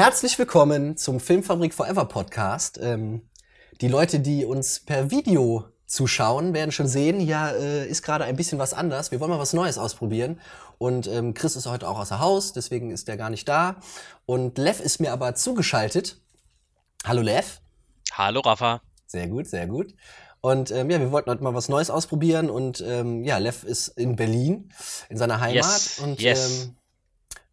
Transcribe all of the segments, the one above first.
Herzlich willkommen zum Filmfabrik Forever Podcast. Ähm, die Leute, die uns per Video zuschauen, werden schon sehen, hier äh, ist gerade ein bisschen was anders. Wir wollen mal was Neues ausprobieren. Und ähm, Chris ist heute auch außer Haus, deswegen ist er gar nicht da. Und Lev ist mir aber zugeschaltet. Hallo Lev. Hallo Rafa. Sehr gut, sehr gut. Und ähm, ja, wir wollten heute mal was Neues ausprobieren. Und ähm, ja, Lev ist in Berlin, in seiner Heimat. Yes. Und yes.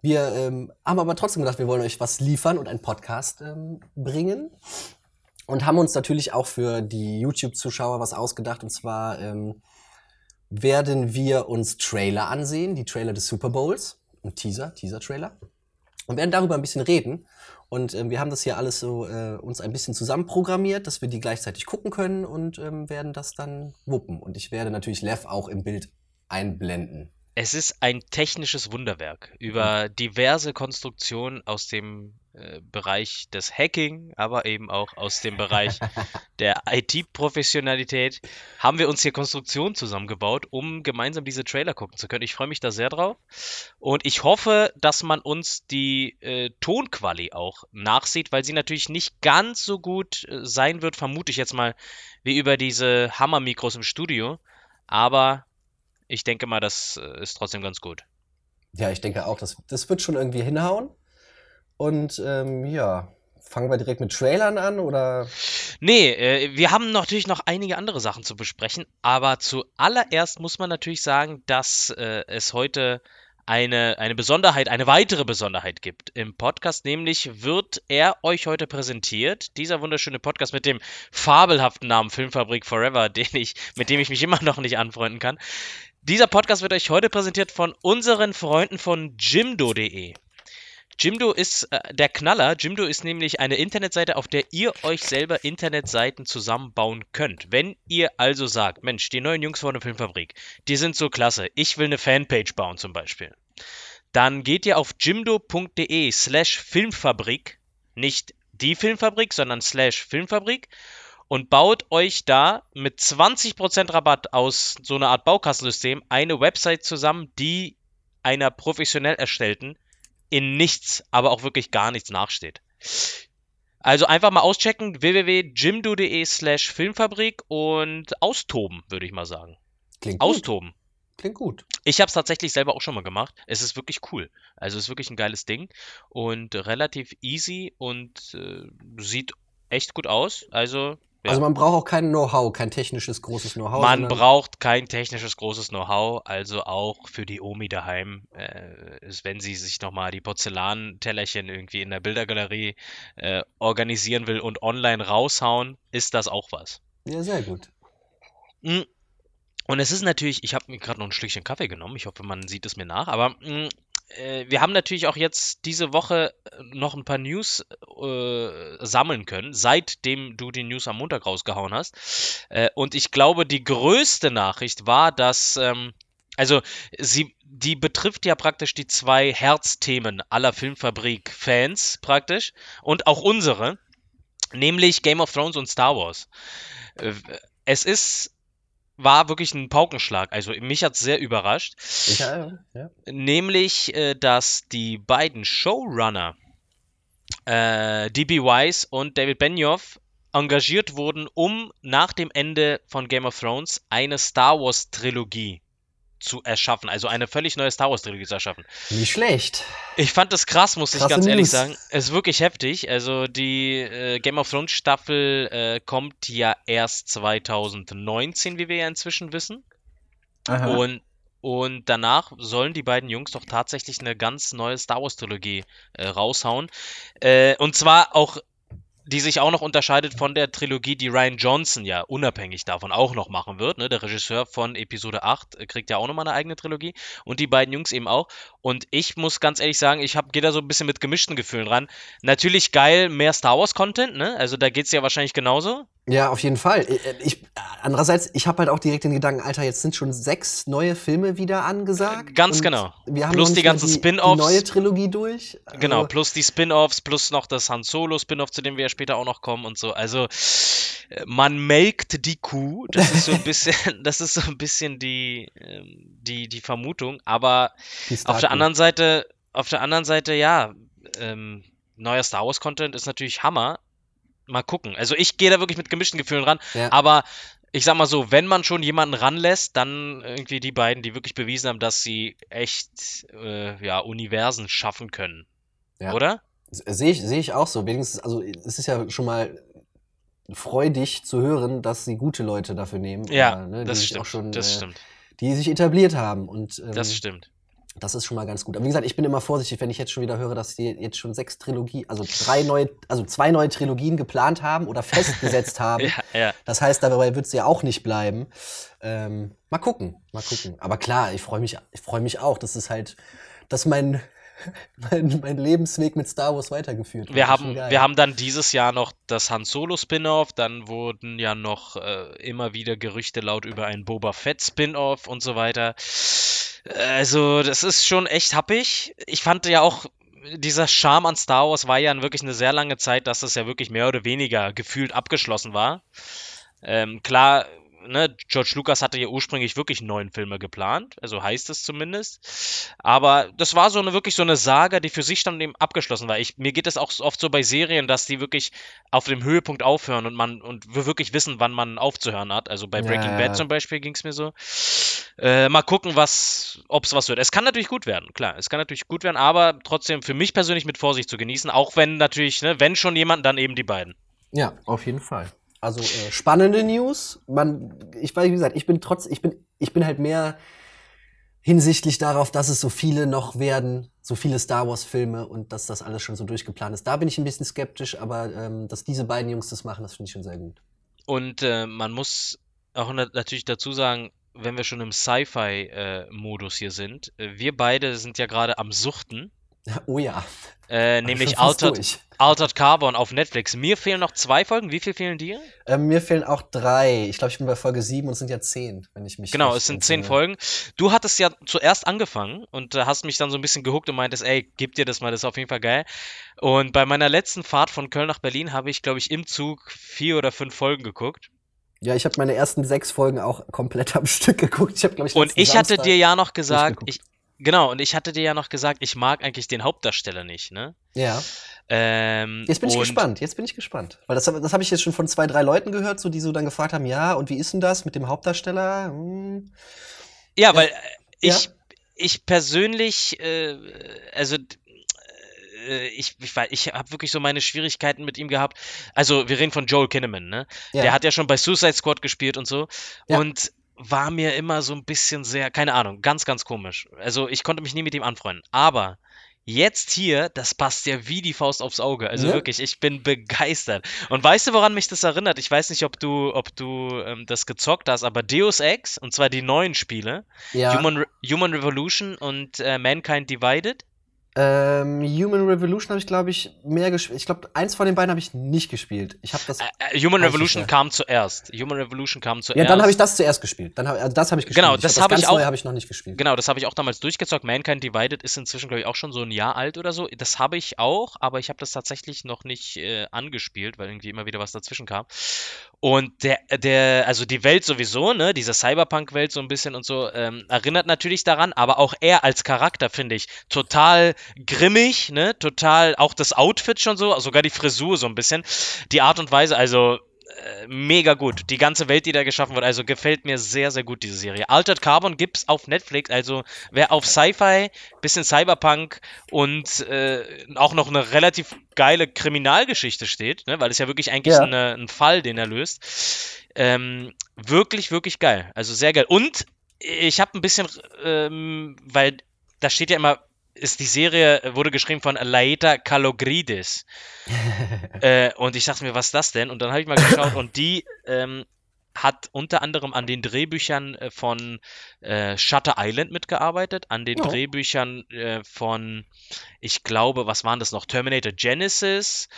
Wir ähm, haben aber trotzdem gedacht, wir wollen euch was liefern und einen Podcast ähm, bringen. Und haben uns natürlich auch für die YouTube-Zuschauer was ausgedacht. Und zwar ähm, werden wir uns Trailer ansehen, die Trailer des Super Bowls. Ein Teaser, Teaser-Trailer. Und werden darüber ein bisschen reden. Und ähm, wir haben das hier alles so äh, uns ein bisschen zusammenprogrammiert, dass wir die gleichzeitig gucken können und ähm, werden das dann wuppen. Und ich werde natürlich Lev auch im Bild einblenden. Es ist ein technisches Wunderwerk über diverse Konstruktionen aus dem äh, Bereich des Hacking, aber eben auch aus dem Bereich der IT-Professionalität haben wir uns hier Konstruktionen zusammengebaut, um gemeinsam diese Trailer gucken zu können. Ich freue mich da sehr drauf und ich hoffe, dass man uns die äh, Tonquali auch nachsieht, weil sie natürlich nicht ganz so gut äh, sein wird, vermute ich jetzt mal, wie über diese Hammer-Mikros im Studio. Aber ich denke mal, das äh, ist trotzdem ganz gut. Ja, ich denke auch, das, das wird schon irgendwie hinhauen. Und ähm, ja, fangen wir direkt mit Trailern an oder? Nee, äh, wir haben natürlich noch einige andere Sachen zu besprechen, aber zuallererst muss man natürlich sagen, dass äh, es heute eine, eine Besonderheit, eine weitere Besonderheit gibt im Podcast, nämlich wird er euch heute präsentiert, dieser wunderschöne Podcast mit dem fabelhaften Namen Filmfabrik Forever, den ich, mit dem ich mich immer noch nicht anfreunden kann. Dieser Podcast wird euch heute präsentiert von unseren Freunden von Jimdo.de. Jimdo ist äh, der Knaller. Jimdo ist nämlich eine Internetseite, auf der ihr euch selber Internetseiten zusammenbauen könnt. Wenn ihr also sagt, Mensch, die neuen Jungs von der Filmfabrik, die sind so klasse, ich will eine Fanpage bauen zum Beispiel, dann geht ihr auf jimdo.de slash Filmfabrik, nicht die Filmfabrik, sondern slash Filmfabrik und baut euch da mit 20% Rabatt aus so einer Art Baukassensystem eine Website zusammen, die einer professionell erstellten in nichts, aber auch wirklich gar nichts nachsteht. Also einfach mal auschecken, www.jimdo.de slash Filmfabrik und austoben, würde ich mal sagen. Klingt gut. Austoben. Klingt gut. Ich habe es tatsächlich selber auch schon mal gemacht. Es ist wirklich cool. Also es ist wirklich ein geiles Ding und relativ easy und äh, sieht echt gut aus. Also ja. Also man braucht auch kein Know-how, kein technisches großes Know-how. Man braucht kein technisches großes Know-how, also auch für die Omi daheim, äh, ist, wenn sie sich nochmal die Porzellantellerchen irgendwie in der Bildergalerie äh, organisieren will und online raushauen, ist das auch was. Ja, sehr gut. Mm. Und es ist natürlich, ich habe mir gerade noch ein Schlückchen Kaffee genommen, ich hoffe, man sieht es mir nach, aber mm, äh, wir haben natürlich auch jetzt diese Woche äh, noch ein paar News äh, sammeln können, seitdem du die News am Montag rausgehauen hast. Äh, und ich glaube, die größte Nachricht war, dass, ähm, also sie, die betrifft ja praktisch die zwei Herzthemen aller Filmfabrik-Fans praktisch und auch unsere, nämlich Game of Thrones und Star Wars. Äh, es ist war wirklich ein Paukenschlag. Also mich hat es sehr überrascht. Ja, ja. Nämlich, äh, dass die beiden Showrunner, äh, D.B. Wise und David Benioff, engagiert wurden, um nach dem Ende von Game of Thrones eine Star Wars Trilogie zu erschaffen. Also eine völlig neue Star Wars Trilogie zu erschaffen. Nicht schlecht. Ich fand das krass, muss ich Krasse ganz ehrlich News. sagen. Es ist wirklich heftig. Also die äh, Game of Thrones Staffel äh, kommt ja erst 2019, wie wir ja inzwischen wissen. Aha. Und, und danach sollen die beiden Jungs doch tatsächlich eine ganz neue Star Wars Trilogie äh, raushauen. Äh, und zwar auch, die sich auch noch unterscheidet von der Trilogie, die Ryan Johnson ja unabhängig davon auch noch machen wird. Ne? Der Regisseur von Episode 8 äh, kriegt ja auch nochmal eine eigene Trilogie. Und die beiden Jungs eben auch. Und ich muss ganz ehrlich sagen, ich gehe da so ein bisschen mit gemischten Gefühlen ran. Natürlich geil, mehr Star Wars Content, ne? Also da geht's ja wahrscheinlich genauso. Ja, auf jeden Fall. Ich, ich, andererseits, ich habe halt auch direkt den Gedanken, Alter, jetzt sind schon sechs neue Filme wieder angesagt. Ganz und genau. Wir haben Plus die ganzen Spin-offs. Neue Trilogie durch. Also, Genau, plus die Spin-offs, plus noch das Han Solo Spin-off, zu dem wir ja später auch noch kommen und so. Also äh, man melkt die Kuh. Das ist so ein bisschen, das ist so ein bisschen die, ähm, die, die Vermutung. Aber die auf der anderen Seite, auf der anderen Seite, ja, ähm, neuer Star Wars Content ist natürlich Hammer. Mal gucken. Also ich gehe da wirklich mit gemischten Gefühlen ran, Ja. aber ich sag mal so, wenn man schon jemanden ranlässt, dann irgendwie die beiden, die wirklich bewiesen haben, dass sie echt äh, ja, Universen schaffen können. Ja. Oder? Sehe ich, sehe ich auch so. Wenigstens, also es ist ja schon mal freudig zu hören, dass sie gute Leute dafür nehmen. Ja, oder, ne, die das stimmt. auch schon, das äh, stimmt. die sich etabliert haben. Und ähm, Das stimmt. Das ist schon mal ganz gut. Aber wie gesagt, ich bin immer vorsichtig, wenn ich jetzt schon wieder höre, dass die jetzt schon sechs Trilogien, also drei neue, also zwei neue Trilogien geplant haben oder festgesetzt haben. Ja, ja. Das heißt, dabei wird es ja auch nicht bleiben. Ähm, mal gucken, mal gucken. Aber klar, ich freue mich, ich freue mich auch. Das ist halt, dass mein, mein, mein Lebensweg mit Star Wars weitergeführt. Wir Das haben, wir haben dann dieses Jahr noch das Han Solo Spin-off, dann wurden ja noch äh, immer wieder Gerüchte laut über ein Boba Fett Spin-off und so weiter. Also, das ist schon echt happig. Ich fand ja auch, dieser Charme an Star Wars war ja wirklich eine sehr lange Zeit, dass es ja wirklich mehr oder weniger gefühlt abgeschlossen war. Ähm, klar, ne, George Lucas hatte ja ursprünglich wirklich neun Filme geplant, also heißt es zumindest. Aber das war so eine wirklich so eine Saga, die für sich dann eben abgeschlossen war. Ich, mir geht es auch oft so bei Serien, dass die wirklich auf dem Höhepunkt aufhören und man und wir wirklich wissen, wann man aufzuhören hat. Also bei Breaking Ja. Bad zum Beispiel ging es mir so. Äh, mal gucken, was, ob es was wird. Es kann natürlich gut werden, klar. Es kann natürlich gut werden, aber trotzdem für mich persönlich mit Vorsicht zu genießen, auch wenn natürlich, ne, wenn schon jemand, dann eben die beiden. Ja, auf jeden Fall. Also äh, spannende News. Man, ich weiß, wie gesagt, ich bin trotz, ich bin, ich bin halt mehr hinsichtlich darauf, dass es so viele noch werden, so viele Star Wars Filme und dass das alles schon so durchgeplant ist. Da bin ich ein bisschen skeptisch, aber ähm, dass diese beiden Jungs das machen, das finde ich schon sehr gut. Und äh, man muss auch na- natürlich dazu sagen, wenn wir schon im Sci-Fi-Modus hier sind, äh, wir beide sind ja gerade am Suchten, Oh ja. äh, nämlich Altered. Altered Carbon auf Netflix. Mir fehlen noch zwei Folgen. Wie viel fehlen dir? Ähm, mir fehlen auch drei. Ich glaube, ich bin bei Folge sieben und es sind ja zehn, wenn ich mich Genau, es sind zehn. Folgen. Du hattest ja zuerst angefangen und äh, hast mich dann so ein bisschen gehuckt und meintest, ey, gib dir das mal, das ist auf jeden Fall geil. Und bei meiner letzten Fahrt von Köln nach Berlin habe ich, glaube ich, im Zug vier oder fünf Folgen geguckt. Ja, ich habe meine ersten sechs Folgen auch komplett am Stück geguckt. Ich habe, glaube ich, Und ich hatte Samstag- dir ja noch gesagt, ich, genau, und ich hatte dir ja noch gesagt, ich mag eigentlich den Hauptdarsteller nicht, ne? Ja. Ähm, Jetzt bin ich gespannt, jetzt bin ich gespannt. Weil das, das habe ich jetzt schon von zwei, drei Leuten gehört, so, die so dann gefragt haben, ja, und wie ist denn das mit dem Hauptdarsteller? Hm. Ja, weil äh, Ja. ich, ich persönlich, äh, also äh, ich, ich, ich habe wirklich so meine Schwierigkeiten mit ihm gehabt. Also wir reden von Joel Kinnaman, ne? Ja. Der hat ja schon bei Suicide Squad gespielt und so. Ja. Und war mir immer so ein bisschen sehr, keine Ahnung, ganz, ganz komisch. Also ich konnte mich nie mit ihm anfreunden. Aber jetzt hier, das passt ja wie die Faust aufs Auge. Also Ne? wirklich, ich bin begeistert. Und weißt du, woran mich das erinnert? Ich weiß nicht, ob du, ob du ähm, das gezockt hast, aber Deus Ex, und zwar die neuen Spiele, ja. Human, Re Human Revolution und äh, Mankind Divided. Ähm, Human Revolution habe ich, glaube ich, mehr gespielt. Ich glaube, eins von den beiden habe ich nicht gespielt. Ich habe das. Äh, äh, Human ich Revolution nicht. kam zuerst. Human Revolution kam zuerst. ja, dann habe ich das zuerst gespielt. Dann hab, also das habe ich gespielt. Genau, Ich das habe ich ganz auch- habe ich noch nicht gespielt. Genau, das habe ich auch damals durchgezockt. Mankind Divided ist inzwischen, glaube ich, auch schon so ein Jahr alt oder so. Das habe ich auch, aber ich habe das tatsächlich noch nicht äh, angespielt, weil irgendwie immer wieder was dazwischen kam. Und der, der, also die Welt sowieso, ne, diese Cyberpunk-Welt so ein bisschen und so, ähm, erinnert natürlich daran, aber auch er als Charakter, finde ich, total grimmig, ne, total, auch das Outfit schon so, sogar die Frisur so ein bisschen, die Art und Weise, also äh, mega gut. Die ganze Welt, die da geschaffen wird, also gefällt mir sehr, sehr gut, diese Serie. Altered Carbon gibt's auf Netflix, also wer auf Sci-Fi, bisschen Cyberpunk und äh, auch noch eine relativ geile Kriminalgeschichte steht, ne, weil es ja wirklich eigentlich Ja. eine, ein Fall, den er löst. Ähm, wirklich, wirklich geil. Also sehr geil. Und ich habe ein bisschen, ähm, weil da steht ja immer, ist die Serie wurde geschrieben von Laeta Kalogridis. äh, und ich dachte mir, was ist das denn? Und dann habe ich mal geschaut und die ähm, hat unter anderem an den Drehbüchern äh, von äh, Shutter Island mitgearbeitet, an den Ja. Drehbüchern äh, von, ich glaube, was waren das noch? Terminator Genesis.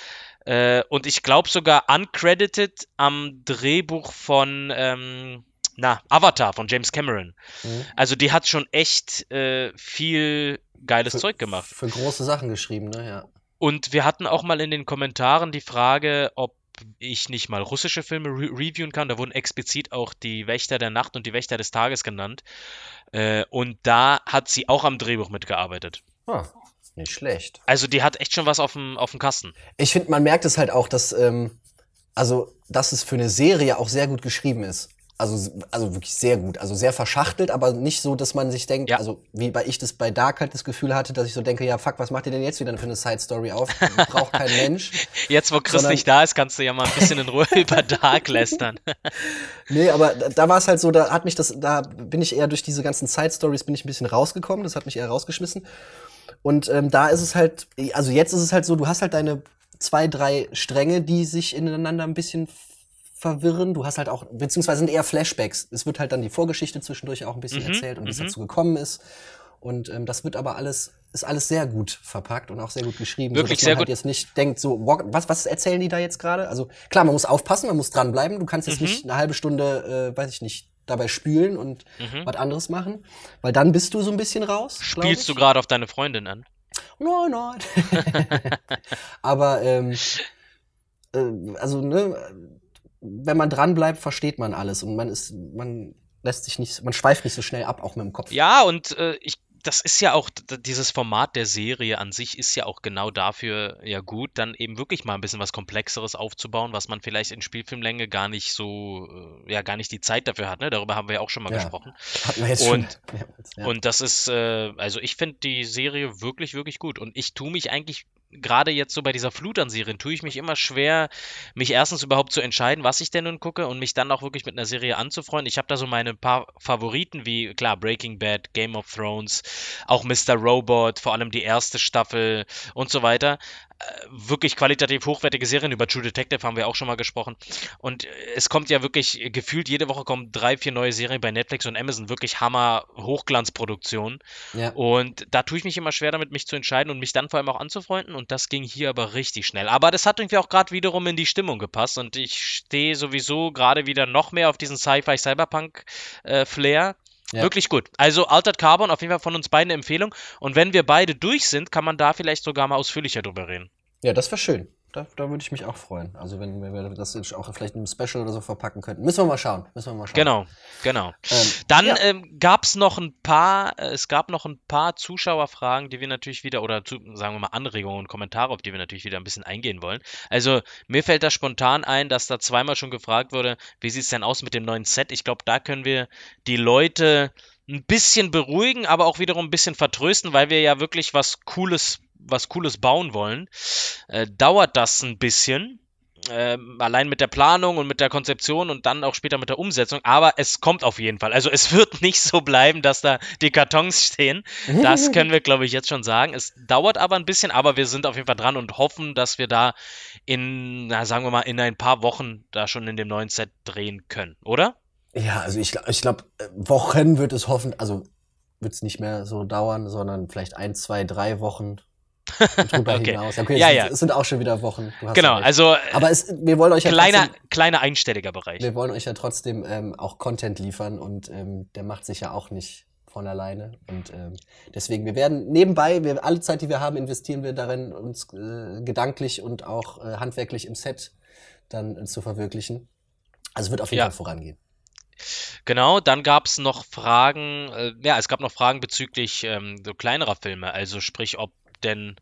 Äh, und ich glaube sogar uncredited am Drehbuch von, ähm, na, Avatar von James Cameron. Mhm. Also die hat schon echt äh, viel geiles Für- Zeug gemacht. Für große Sachen geschrieben, ne? Ja. Und wir hatten auch mal in den Kommentaren die Frage, ob ich nicht mal russische Filme re reviewen kann. Da wurden explizit auch die Wächter der Nacht und die Wächter des Tages genannt. Äh, und da hat sie auch am Drehbuch mitgearbeitet. Ah, nicht schlecht. Also die hat echt schon was auf dem, auf dem Kasten. Ich finde, man merkt es halt auch, dass, ähm, also, dass es für eine Serie auch sehr gut geschrieben ist. Also, also wirklich sehr gut. Also sehr verschachtelt, aber nicht so, dass man sich denkt, Ja. also wie bei ich das bei Dark halt das Gefühl hatte, dass ich so denke, ja fuck, was macht ihr denn jetzt wieder für eine Side Story auf? Braucht kein Mensch. Jetzt, wo Chris Sondern- nicht da ist, kannst du ja mal ein bisschen in Ruhe über Dark lästern. Nee, aber da, da war es halt so, da hat mich das, da bin ich eher durch diese ganzen Side Stories bin ich ein bisschen rausgekommen, das hat mich eher rausgeschmissen. Und ähm, da ist es halt, also jetzt ist es halt so, du hast halt deine zwei, drei Stränge, die sich ineinander ein bisschen verwirren. Du hast halt auch, beziehungsweise sind eher Flashbacks. Es wird halt dann die Vorgeschichte zwischendurch auch ein bisschen Mhm, erzählt und wie es mhm. dazu gekommen ist. Und ähm, das wird aber alles, ist alles sehr gut verpackt und auch sehr gut geschrieben. Wirklich sehr man halt gut. jetzt nicht denkt, so, was, was erzählen die da jetzt gerade? Also klar, man muss aufpassen, man muss dranbleiben. Du kannst jetzt Mhm. nicht eine halbe Stunde, äh, weiß ich nicht, dabei spülen und Mhm. was anderes machen, weil dann bist du so ein bisschen raus. Spielst du gerade auf deine Freundin an? Nein, nein. Aber ähm, äh, also ne, wenn man dran bleibt, versteht man alles und man ist, man lässt sich nicht, man schweift nicht so schnell ab, auch mit dem Kopf. Ja, und äh, ich, das ist ja auch, dieses Format der Serie an sich ist ja auch genau dafür ja gut, dann eben wirklich mal ein bisschen was Komplexeres aufzubauen, was man vielleicht in Spielfilmlänge gar nicht so, äh, ja, gar nicht die Zeit dafür hat. Ne? Darüber haben wir ja auch schon mal Ja. gesprochen. Und- schon. mehrmals, ja. Und das ist, äh, also ich finde die Serie wirklich, wirklich gut. Und ich tue mich eigentlich, gerade jetzt so bei dieser Flut an Serien, tue ich mich immer schwer, mich erstens überhaupt zu entscheiden, was ich denn nun gucke und mich dann auch wirklich mit einer Serie anzufreunden. Ich habe da so meine paar Favoriten, wie klar, Breaking Bad, Game of Thrones, auch Mr. Robot, vor allem die erste Staffel und so weiter. Äh, wirklich qualitativ hochwertige Serien. Über True Detective haben wir auch schon mal gesprochen. Und äh, es kommt ja wirklich, äh, gefühlt jede Woche kommen drei, vier neue Serien bei Netflix und Amazon. Wirklich Hammer Hochglanzproduktionen. ja. Und da tue ich mich immer schwer damit, mich zu entscheiden und mich dann vor allem auch anzufreunden. Und das ging hier aber richtig schnell. Aber das hat irgendwie auch gerade wiederum in die Stimmung gepasst. Und ich stehe sowieso gerade wieder noch mehr auf diesen Sci-Fi-Cyberpunk-Flair. Ja. Wirklich gut. Also Altered Carbon, auf jeden Fall von uns beiden eine Empfehlung. Und wenn wir beide durch sind, kann man da vielleicht sogar mal ausführlicher drüber reden. ja, das wäre schön. Da, da würde ich mich auch freuen. Also wenn wir das auch vielleicht in einem Special oder so verpacken könnten. Müssen wir mal schauen. Müssen wir mal schauen. Genau, genau. Ähm, Dann ja. ähm, gab es noch ein paar, äh, es gab noch ein paar Zuschauerfragen, die wir natürlich wieder, oder zu, sagen wir mal Anregungen und Kommentare, auf die wir natürlich wieder ein bisschen eingehen wollen. Also mir fällt da spontan ein, dass da zweimal schon gefragt wurde, wie sieht es denn aus mit dem neuen Set? Ich glaube, da können wir die Leute ein bisschen beruhigen, aber auch wiederum ein bisschen vertrösten, weil wir ja wirklich was Cooles, was Cooles bauen wollen. Äh, dauert das ein bisschen ähm, allein mit der Planung und mit der Konzeption und dann auch später mit der Umsetzung, aber es kommt auf jeden Fall. Also es wird nicht so bleiben, dass da die Kartons stehen. Das können wir, glaube ich, jetzt schon sagen. Es dauert aber ein bisschen, aber wir sind auf jeden Fall dran und hoffen, dass wir da in, na, sagen wir mal, in ein paar Wochen da schon in dem neuen Set drehen können, oder? Ja, also ich, ich glaube, Wochen wird es hoffen, also wird es nicht mehr so dauern, sondern vielleicht ein, zwei, drei Wochen drüber Okay. hinaus. Okay, Ja, es, ja. Sind, es sind auch schon wieder Wochen. Genau, recht. also äh, Aber es, wir wollen euch ja kleiner, trotzdem, kleiner einstelliger Bereich. wir wollen euch ja trotzdem ähm, auch Content liefern und ähm, der macht sich ja auch nicht von alleine. Und ähm, deswegen, wir werden nebenbei, wir, alle Zeit, die wir haben, investieren wir darin, uns äh, gedanklich und auch äh, handwerklich im Set dann äh, zu verwirklichen. Also es wird auf jeden Ja. Fall vorangehen. Genau, dann gab es noch Fragen, äh, ja, es gab noch Fragen bezüglich ähm, so kleinerer Filme, also sprich, ob denn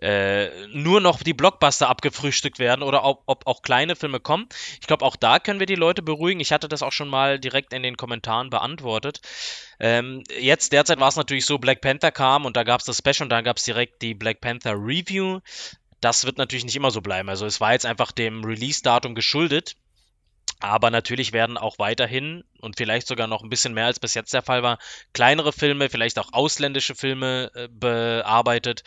äh, nur noch die Blockbuster abgefrühstückt werden oder ob, ob auch kleine Filme kommen. Ich glaube, auch da können wir die Leute beruhigen. Ich hatte das auch schon mal direkt in den Kommentaren beantwortet. Ähm, jetzt derzeit war es natürlich so, Black Panther kam und da gab es das Special und dann gab es direkt die Black Panther Review. Das wird natürlich nicht immer so bleiben. Also es war jetzt einfach dem Release-Datum geschuldet. Aber natürlich werden auch weiterhin und vielleicht sogar noch ein bisschen mehr als bis jetzt der Fall war, kleinere Filme, vielleicht auch ausländische Filme äh, bearbeitet.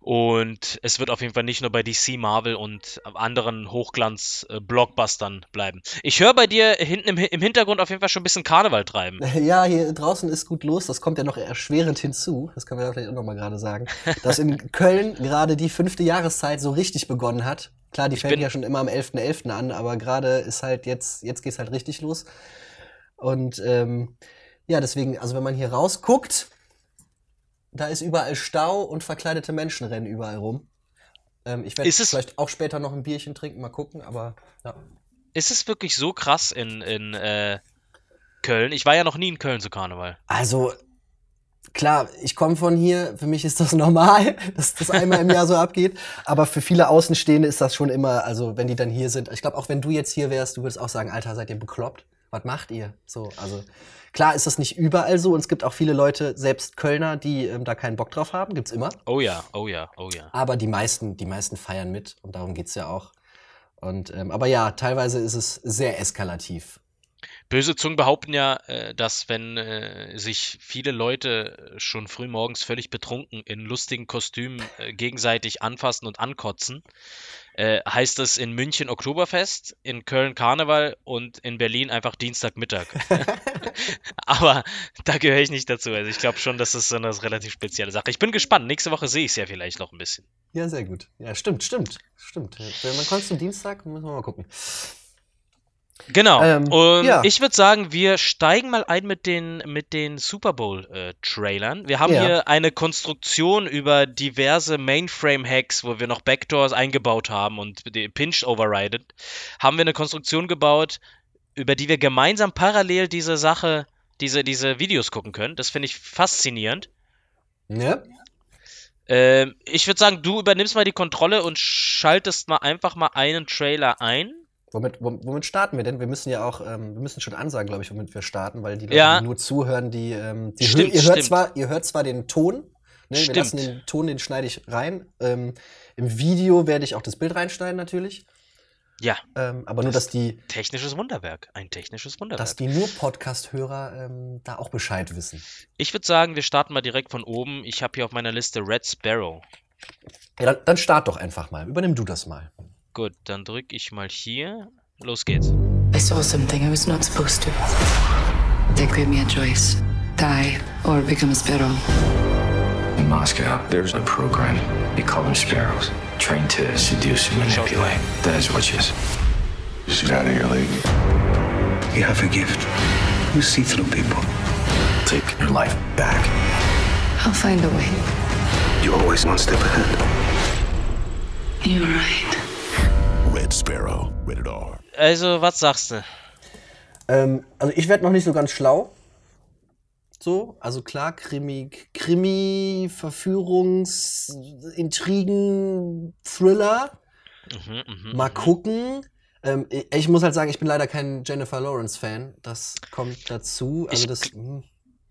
Und es wird auf jeden Fall nicht nur bei DC, Marvel und anderen Hochglanz-Blockbustern bleiben. Ich höre bei dir hinten im, im Hintergrund auf jeden Fall schon ein bisschen Karneval treiben. Ja, hier draußen ist gut los. Das kommt ja noch erschwerend hinzu. Das können wir ja vielleicht auch noch mal gerade sagen. Dass in Köln gerade die fünfte Jahreszeit so richtig begonnen hat. Klar, die fängt bin- ja schon immer am 11.11. an, aber gerade ist halt jetzt, jetzt geht's halt richtig los. Und ähm, ja, deswegen, also wenn man hier rausguckt, da ist überall Stau und verkleidete Menschen rennen überall rum. Ähm, ich werde es- vielleicht auch später noch ein Bierchen trinken, mal gucken, aber ja. Ist es wirklich so krass in, in äh, Köln? Ich war ja noch nie in Köln zu Karneval. Also, klar, ich komme von hier, für mich ist das normal, dass das einmal im Jahr so abgeht. Aber für viele Außenstehende ist das schon immer, also wenn die dann hier sind, ich glaube, auch wenn du jetzt hier wärst, du würdest auch sagen, Alter, seid ihr bekloppt? Was macht ihr? So, also klar ist das nicht überall so und es gibt auch viele Leute, selbst Kölner, die ähm, da keinen Bock drauf haben, gibt's immer. Oh ja, oh ja, oh ja. Aber die meisten, die meisten feiern mit und darum geht's ja auch. Und, ähm, aber ja, teilweise ist es sehr eskalativ. Böse Zungen behaupten ja, äh, dass wenn äh, sich viele Leute schon früh morgens völlig betrunken in lustigen Kostümen äh, gegenseitig anfassen und ankotzen, äh, heißt es in München Oktoberfest, in Köln Karneval und in Berlin einfach Dienstagmittag. Aber da gehöre ich nicht dazu. Also ich glaube schon, dass das so eine relativ spezielle Sache. Ich bin gespannt. Nächste Woche sehe ich es ja vielleicht noch ein bisschen. Ja, sehr gut. Ja, stimmt, stimmt, stimmt. Wenn man kommt zum Dienstag, müssen wir mal gucken. Genau. Ähm, und ja. ich würde sagen, wir steigen mal ein mit den, mit den Super Bowl-Trailern. wir haben Ja. hier eine Konstruktion über diverse Mainframe-Hacks, wo wir noch Backdoors eingebaut haben und die Pinch overrided. Haben wir eine Konstruktion gebaut, über die wir gemeinsam parallel diese Sache, diese, diese Videos gucken können. Das finde ich faszinierend. Ja? Ähm, ich würde sagen, du übernimmst mal die Kontrolle und schaltest mal einfach mal einen Trailer ein. Womit, wom- womit starten wir denn? Wir müssen ja auch, ähm, wir müssen schon ansagen, glaube ich, womit wir starten, weil die Leute, Ja. die nur zuhören, die, ähm, die Stimmt, hö- ihr, hört zwar, ihr hört zwar den Ton, ne? wir lassen den Ton, den schneide ich rein. Ähm, Im Video werde ich auch das Bild reinschneiden natürlich. Ja, Ähm, aber nur, Das- dass die, technisches Wunderwerk. Ein technisches Wunderwerk. dass die nur Podcast-Hörer ähm, da auch Bescheid wissen. Ich würde sagen, wir starten mal direkt von oben. Ich habe hier auf meiner Liste Red Sparrow. Ja, dann, dann start doch einfach mal. Übernimm du das mal. Gut, dann drücke ich mal hier. Los geht's. I saw something I was not supposed to. They gave me a choice die or become a sparrow. In Moscow, there's a program. They call them sparrows, trained to seduce and manipulate. That is what she is. She's out of your league. You have a gift. You see through people. Take your life back. I'll find a way. You're always one step ahead. You're right. Red Sparrow, rated R. Also, was sagst du? Ähm, also ich werde noch nicht so ganz schlau. So, also klar, Krimi, Krimi, Verführungs, Intrigen, Thriller. Mhm, mhm, Mal mhm. gucken. Ähm, ich, muss halt sagen, ich bin leider kein Jennifer Lawrence Fan. Das kommt dazu. Also Ich das. hm,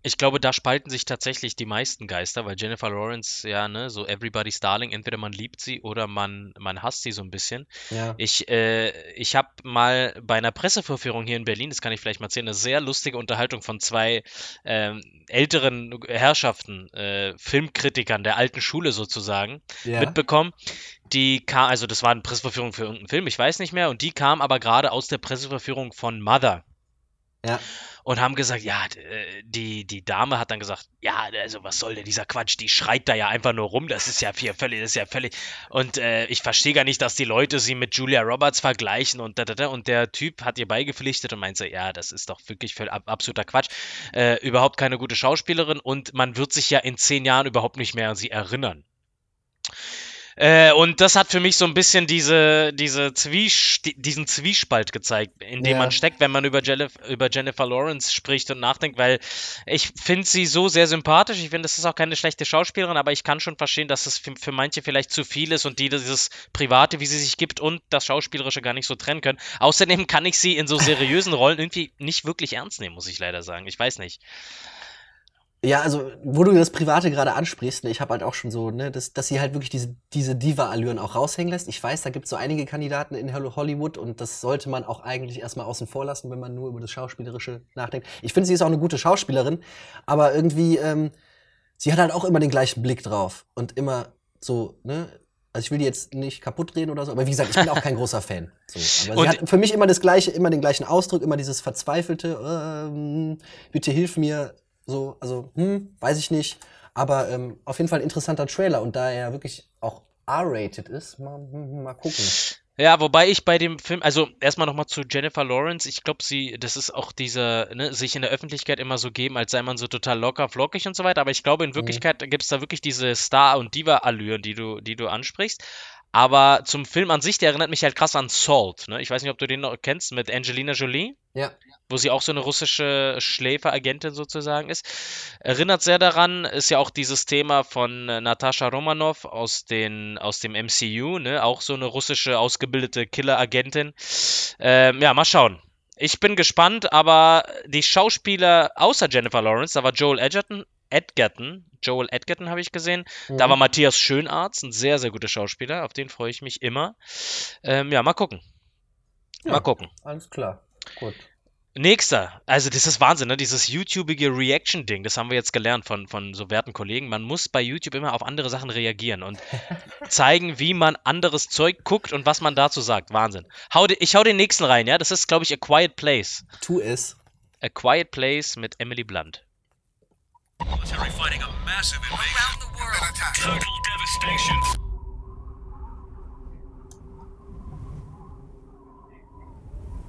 Ich glaube, da spalten sich tatsächlich die meisten Geister, weil Jennifer Lawrence, ja, ne, so Everybody's Darling, entweder man liebt sie oder man, man hasst sie so ein bisschen. ja. Ich, äh, ich habe mal bei einer Pressevorführung hier in Berlin, das kann ich vielleicht mal erzählen, eine sehr lustige Unterhaltung von zwei ähm, älteren Herrschaften, äh, Filmkritikern der alten Schule sozusagen, ja. mitbekommen. Die kam, also das war eine Pressevorführung für irgendeinen Film, ich weiß nicht mehr, und die kam aber gerade aus der Pressevorführung von Mother ja. und haben gesagt, ja, äh, die, die Dame hat dann gesagt, ja, also was soll denn dieser Quatsch, die schreit da ja einfach nur rum, das ist ja hier völlig, das ist ja völlig, und äh, ich verstehe gar nicht, dass die Leute sie mit Julia Roberts vergleichen und da, da, da, und der Typ hat ihr beigepflichtet und meinte, ja, das ist doch wirklich völlig ab, absoluter Quatsch, äh, überhaupt keine gute Schauspielerin und man wird sich ja in zehn Jahren überhaupt nicht mehr an sie erinnern. Äh, und das hat für mich so ein bisschen diese, diese Zwies diesen Zwiespalt gezeigt, in dem Ja. man steckt, wenn man über, Jelle über Jennifer Lawrence spricht und nachdenkt, weil ich finde sie so sehr sympathisch. Ich finde, das ist auch keine schlechte Schauspielerin, aber ich kann schon verstehen, dass es für, für manche vielleicht zu viel ist und die dieses Private, wie sie sich gibt und das Schauspielerische gar nicht so trennen können. Außerdem kann ich sie in so seriösen Rollen irgendwie nicht wirklich ernst nehmen, muss ich leider sagen. Ich weiß nicht. Ja, also, wo du das Private gerade ansprichst, ne, ich habe halt auch schon so, ne, dass, dass sie halt wirklich diese, diese Diva-Allüren auch raushängen lässt. Ich weiß, da gibt es so einige Kandidaten in Hol- Hollywood und das sollte man auch eigentlich erstmal außen vor lassen, wenn man nur über das Schauspielerische nachdenkt. Ich finde, sie ist auch eine gute Schauspielerin, aber irgendwie, ähm, sie hat halt auch immer den gleichen Blick drauf und immer so, ne, also ich will die jetzt nicht kaputt reden oder so, aber wie gesagt, ich bin auch kein großer Fan. So, aber Und- sie hat für mich immer das gleiche, immer den gleichen Ausdruck, immer dieses verzweifelte, ähm, bitte hilf mir, so, also, hm, weiß ich nicht. Aber ähm, auf jeden Fall ein interessanter Trailer und da er wirklich auch R-rated ist, mal, hm, mal gucken. Ja, wobei ich bei dem Film, also erstmal nochmal zu Jennifer Lawrence, ich glaube, sie, das ist auch dieser, ne, sich in der Öffentlichkeit immer so geben, als sei man so total locker, flockig und so weiter, aber ich glaube, in Wirklichkeit gibt es da wirklich diese Star- und Diva-Allüren, die du, die du ansprichst. Aber zum Film an sich, der erinnert mich halt krass an Salt. Ne? Ich weiß nicht, ob du den noch kennst mit Angelina Jolie, Ja. wo sie auch so eine russische Schläferagentin sozusagen ist. Erinnert sehr daran, ist ja auch dieses Thema von äh, Natascha Romanoff aus, den, aus dem MCU, ne? auch so eine russische ausgebildete Killeragentin. Ähm, ja, mal schauen. Ich bin gespannt, aber die Schauspieler außer Jennifer Lawrence, da war Joel Edgerton, Edgerton, Joel Edgerton habe ich gesehen. Da war Matthias Schönarzt, ein sehr, sehr guter Schauspieler. Auf den freue ich mich immer. Ähm, ja, mal gucken. Mal Ja. gucken. Alles klar. Gut. Nächster, also das ist Wahnsinn, ne? Dieses YouTubige Reaction-Ding, das haben wir jetzt gelernt von, von so werten Kollegen. Man muss bei YouTube immer auf andere Sachen reagieren und zeigen, wie man anderes Zeug guckt und was man dazu sagt. Wahnsinn. Hau, de- ich hau den nächsten rein, ja? Das ist, glaube ich, A Quiet Place. Tu es. A Quiet Place mit Emily Blunt. Military fighting a massive invasion. Around the world. Total devastation.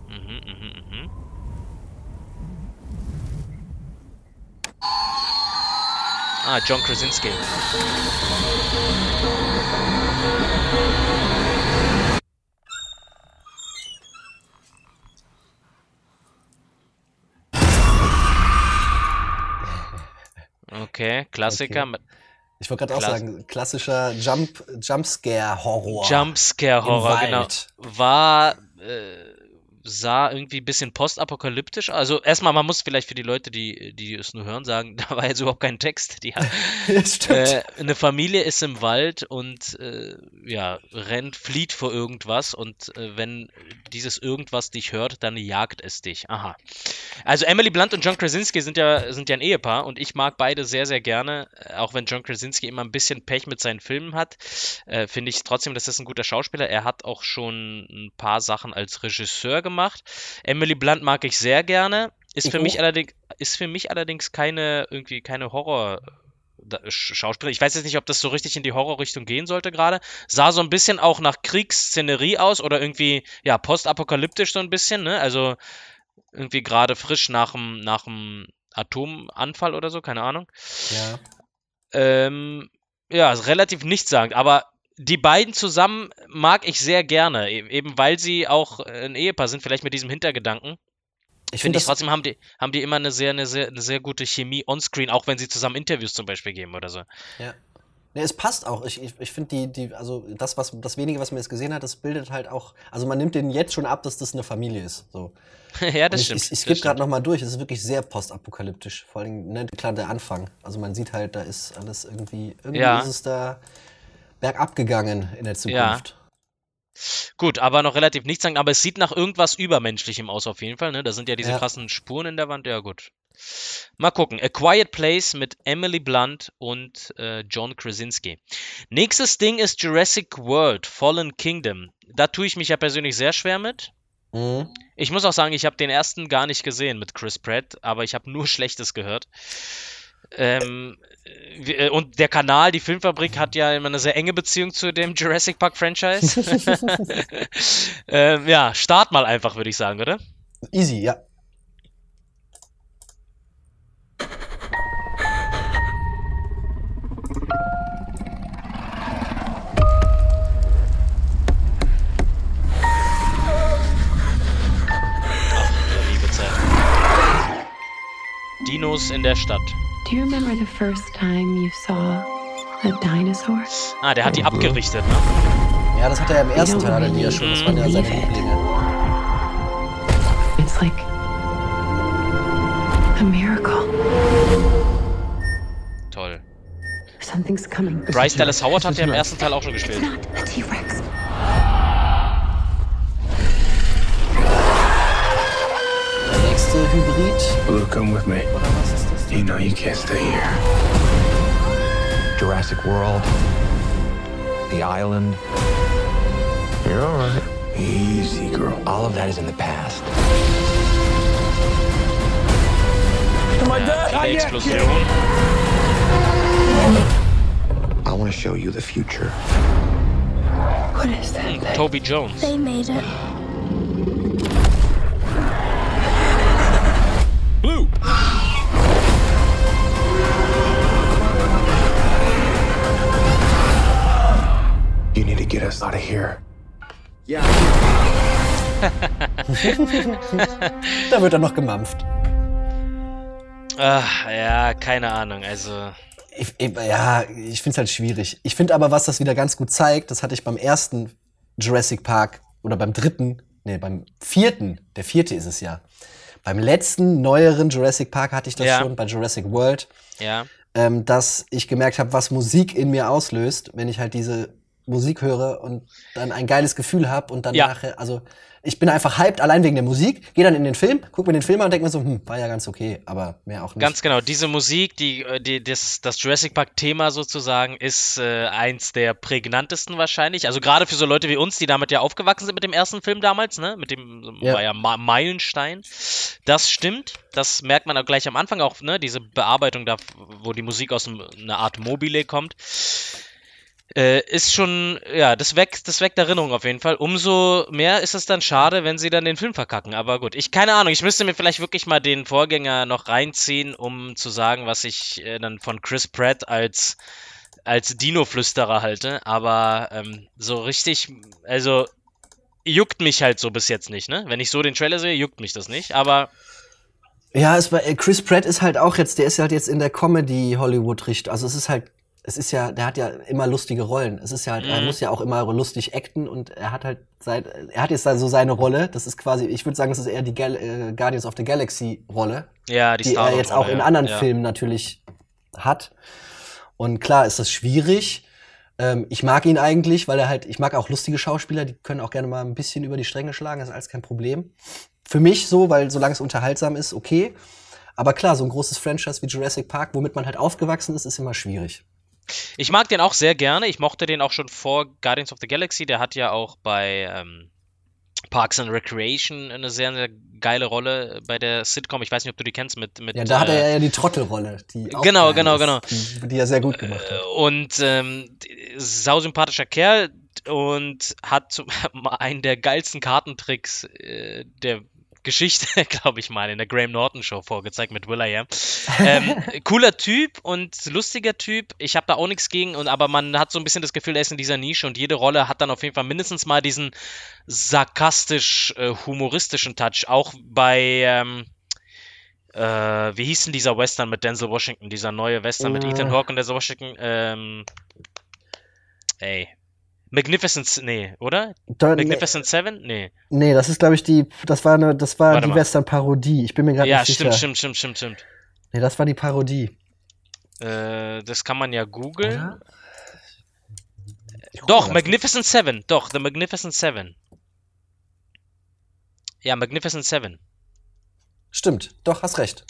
Mhm, mhm, mhm. Ah, John Krasinski. Okay, Klassiker Okay. mit Ich wollte gerade auch sagen, klassischer Jump, Jumpscare-Horror. Jumpscare-Horror, genau. War, äh, sah irgendwie ein bisschen postapokalyptisch. Also erstmal, man muss vielleicht für die Leute, die, die es nur hören, sagen, da war jetzt überhaupt kein Text. Die hat, äh, eine Familie ist im Wald und äh, ja, rennt, flieht vor irgendwas und äh, wenn dieses irgendwas dich hört, dann jagt es dich. Aha. Also Emily Blunt und John Krasinski sind ja, sind ja ein Ehepaar und ich mag beide sehr, sehr gerne, äh, auch wenn John Krasinski immer ein bisschen Pech mit seinen Filmen hat, äh, finde ich trotzdem, dass das ein guter Schauspieler. Er hat auch schon ein paar Sachen als Regisseur gemacht. Emily Blunt mag ich sehr gerne. Ist für mich allerdings, ist für mich allerdings keine, irgendwie keine Horror- da- Sch- Schauspieler. Ich weiß jetzt nicht, ob das so richtig in die Horrorrichtung gehen sollte gerade. Sah so ein bisschen auch nach Kriegsszenerie aus oder irgendwie, ja, postapokalyptisch so ein bisschen, ne? Also irgendwie gerade frisch nach dem, nach dem Atomanfall oder so, keine Ahnung. ja. Ähm, ja, relativ nichtssagend, aber die beiden zusammen mag ich sehr gerne, e- eben weil sie auch äh, ein Ehepaar sind, vielleicht mit diesem Hintergedanken. Ich Finde das, trotzdem haben die, haben die immer eine sehr, eine sehr, eine sehr gute Chemie onscreen, auch wenn sie zusammen Interviews zum Beispiel geben oder so. ja. Nee, es passt auch. Ich, ich, ich finde die, die, also das, was, das wenige, was man jetzt gesehen hat, das bildet halt auch, also man nimmt denen jetzt schon ab, dass das eine Familie ist. So. ja, das ich, stimmt. Ich, ich skippe gerade nochmal durch. Es ist wirklich sehr postapokalyptisch. Vor allem, ne, klar, der Anfang. Also man sieht halt, da ist alles irgendwie, irgendwie Ja. ist es da bergab gegangen in der Zukunft. Gut, aber noch relativ nichtssagend, aber es sieht nach irgendwas Übermenschlichem aus auf jeden Fall, ne? Da sind ja diese Ja. krassen Spuren in der Wand, ja gut. Mal gucken. A Quiet Place mit Emily Blunt und äh, John Krasinski. Nächstes Ding ist Jurassic World Fallen Kingdom. Da tue ich mich ja persönlich sehr schwer mit. Mhm. Ich muss auch sagen, ich habe den ersten gar nicht gesehen mit Chris Pratt, aber ich habe nur Schlechtes gehört. Ähm, äh, und der Kanal, die Filmfabrik, hat ja immer eine sehr enge Beziehung zu dem Jurassic Park Franchise. ähm, ja, start mal einfach, würde ich sagen, oder? Easy, ja. Der liebe Zeit. Dinos in der Stadt. Do you remember the first time you saw a dinosaur? Ah, der hat die abgerichtet, ne? Ja, das hat er im ersten Teil, die ja schon. Das waren ja seine Believe it. Lieblinge. It's like a miracle. Toll. Something's coming. Bryce Dallas Howard hat ja im ersten Teil auch schon gespielt. Not a T-Rex. Der nächste Hybrid. Blue, come with me. Oder? You know you can't stay here. Jurassic World, The Island, You're all right. Easy, girl. all of that is in the past. Die Explosion. I want to show you the future. What is that? Toby Jones. They made it. Get us out of here. Da wird dann noch gemampft. Ach, ja, keine Ahnung. Also, Ich, ich, ja, ich finde es halt schwierig. Ich finde aber, was das wieder ganz gut zeigt, das hatte ich beim ersten Jurassic Park oder beim dritten, nee, beim vierten, der vierte ist es ja. Beim letzten, neueren Jurassic Park hatte ich das Ja. schon, bei Jurassic World, ja. ähm, dass ich gemerkt habe, was Musik in mir auslöst, wenn ich halt diese Musik höre und dann ein geiles Gefühl habe und dann Ja. nachher, also ich bin einfach hyped allein wegen der Musik, gehe dann in den Film, guck mir den Film an und denke mir so, hm, war ja ganz okay, aber mehr auch nicht. Ganz genau, diese Musik, die, äh, die, das, das Jurassic Park-Thema sozusagen, ist äh, eins der prägnantesten wahrscheinlich. Also gerade für so Leute wie uns, die damit ja aufgewachsen sind mit dem ersten Film damals, ne? Mit dem Ja. war ja Ma Meilenstein. Das stimmt. Das merkt man auch gleich am Anfang auch, ne? Diese Bearbeitung da, wo die Musik aus einer Art Mobile kommt. Äh, ist schon, ja, das weckt, das weckt Erinnerung auf jeden Fall. Umso mehr ist es dann schade, wenn sie dann den Film verkacken. Aber gut, ich, keine Ahnung, ich müsste mir vielleicht wirklich mal den Vorgänger noch reinziehen, um zu sagen, was ich äh, dann von Chris Pratt als, als Dino-Flüsterer halte. Aber ähm, so richtig, also juckt mich halt so bis jetzt nicht, ne? Wenn ich so den Trailer sehe, juckt mich das nicht. Aber Ja, es war, äh, Chris Pratt ist halt auch jetzt, der ist halt jetzt in der Comedy Hollywood Richtung. Also es ist halt, es ist ja, der hat ja immer lustige Rollen. Es ist ja halt, er Mhm. muss ja auch immer lustig acten und er hat halt sein, er hat jetzt so seine Rolle. Das ist quasi, ich würde sagen, das ist eher die Gal äh, Guardians of the Galaxy Rolle, ja, die, die, er jetzt auch in anderen ja. Filmen natürlich hat. Und klar ist das schwierig. Ähm, ich mag ihn eigentlich, weil er halt, ich mag auch lustige Schauspieler, die können auch gerne mal ein bisschen über die Stränge schlagen, das ist alles kein Problem. Für mich so, weil solange es unterhaltsam ist, okay. Aber klar, so ein großes Franchise wie Jurassic Park, womit man halt aufgewachsen ist, ist immer schwierig. Ich mag den auch sehr gerne. Ich mochte den auch schon vor Guardians of the Galaxy. Der hat ja auch bei ähm, Parks and Recreation eine sehr, sehr geile Rolle bei der Sitcom. Ich weiß nicht, ob du die kennst mit. mit Ja, da hat äh, er ja die Trottelrolle, die auch Genau, genau, ist, genau. Die, die er sehr gut gemacht hat. Und ähm, sausympathischer Kerl und hat zum, einen der geilsten Kartentricks äh, der Geschichte, glaube ich mal, in der Graham Norton Show vorgezeigt mit Will.i.am. Ähm, cooler Typ und lustiger Typ. Ich habe da auch nichts gegen, und, aber man hat so ein bisschen das Gefühl, er ist in dieser Nische und jede Rolle hat dann auf jeden Fall mindestens mal diesen sarkastisch-humoristischen Touch. Auch bei, ähm, äh, wie hieß denn dieser Western mit Denzel Washington, dieser neue Western mit Äh. Ethan Hawke und Denzel Washington? Ähm, ey. Magnificent, nee, oder? Da, nee, Magnificent Seven? Nee. nee, das ist, glaube ich, die, das war eine, das war Warte die. Western-Parodie. Ich bin mir gerade Ja, nicht stimmt, sicher. stimmt, stimmt, stimmt, stimmt. Nee, das war die Parodie. Äh, das kann man ja googeln. Doch. Magnificent Seven. Doch, The Magnificent Seven. Ja, Magnificent Seven. Stimmt, doch, hast recht.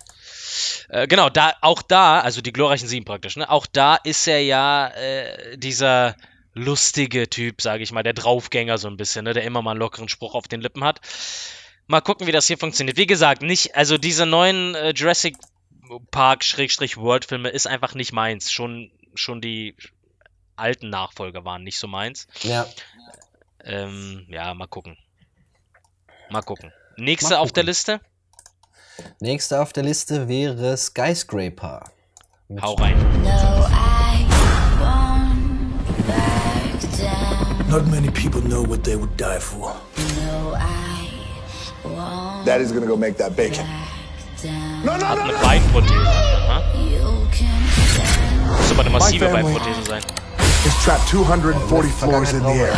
Äh, genau, da, auch da, also die glorreichen Sieben praktisch, ne? Auch da ist er ja äh, dieser lustige Typ, sage ich mal, der Draufgänger so ein bisschen, ne? Der immer mal einen lockeren Spruch auf den Lippen hat. Mal gucken, wie das hier funktioniert. Wie gesagt, nicht, also diese neuen äh, Jurassic Park Schrägstrich World Filme ist einfach nicht meins. Schon, schon die alten Nachfolger waren nicht so meins. Ja. Ähm, ja, mal gucken. Mal gucken. Nächste Mal auf der gucken. Liste? Nächster auf der Liste wäre Skyscraper. Mit Hau rein. Not many people know what they would die for. Daddy's gonna go make that bacon. No, no, Hat eine Beinprothese. Aha. Muss aber eine massive My family- Beinprothese sein. It's trapped 240 floors in the air.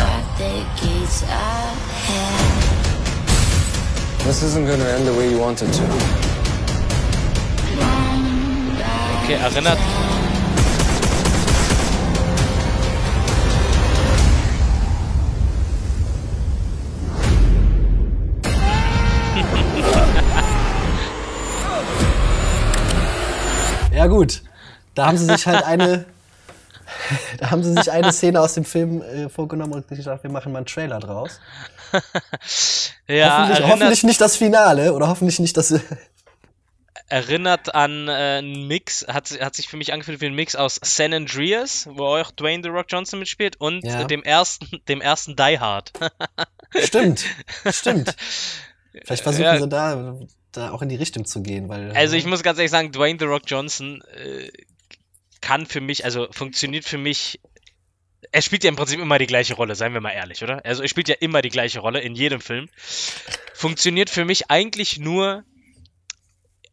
This isn't gonna end the way you want it to. Okay, erinnert. Gut, da haben sie sich halt eine, da haben sie sich eine Szene aus dem Film äh, vorgenommen und gesagt, wir machen mal einen Trailer draus. Ja, hoffentlich, hoffentlich nicht das Finale oder hoffentlich nicht das. erinnert an äh, einen Mix, hat, hat sich für mich angefühlt wie ein Mix aus San Andreas, wo auch Dwayne The Rock Johnson mitspielt, und Ja. dem ersten, dem ersten Die Hard. stimmt, stimmt. Vielleicht versuchen Ja. sie da, da auch in die Richtung zu gehen, weil. Also ich muss ganz ehrlich sagen, Dwayne The Rock Johnson äh, kann für mich, also funktioniert für mich er spielt ja im Prinzip immer die gleiche Rolle, seien wir mal ehrlich, oder? Also er spielt ja immer die gleiche Rolle in jedem Film. Funktioniert für mich eigentlich nur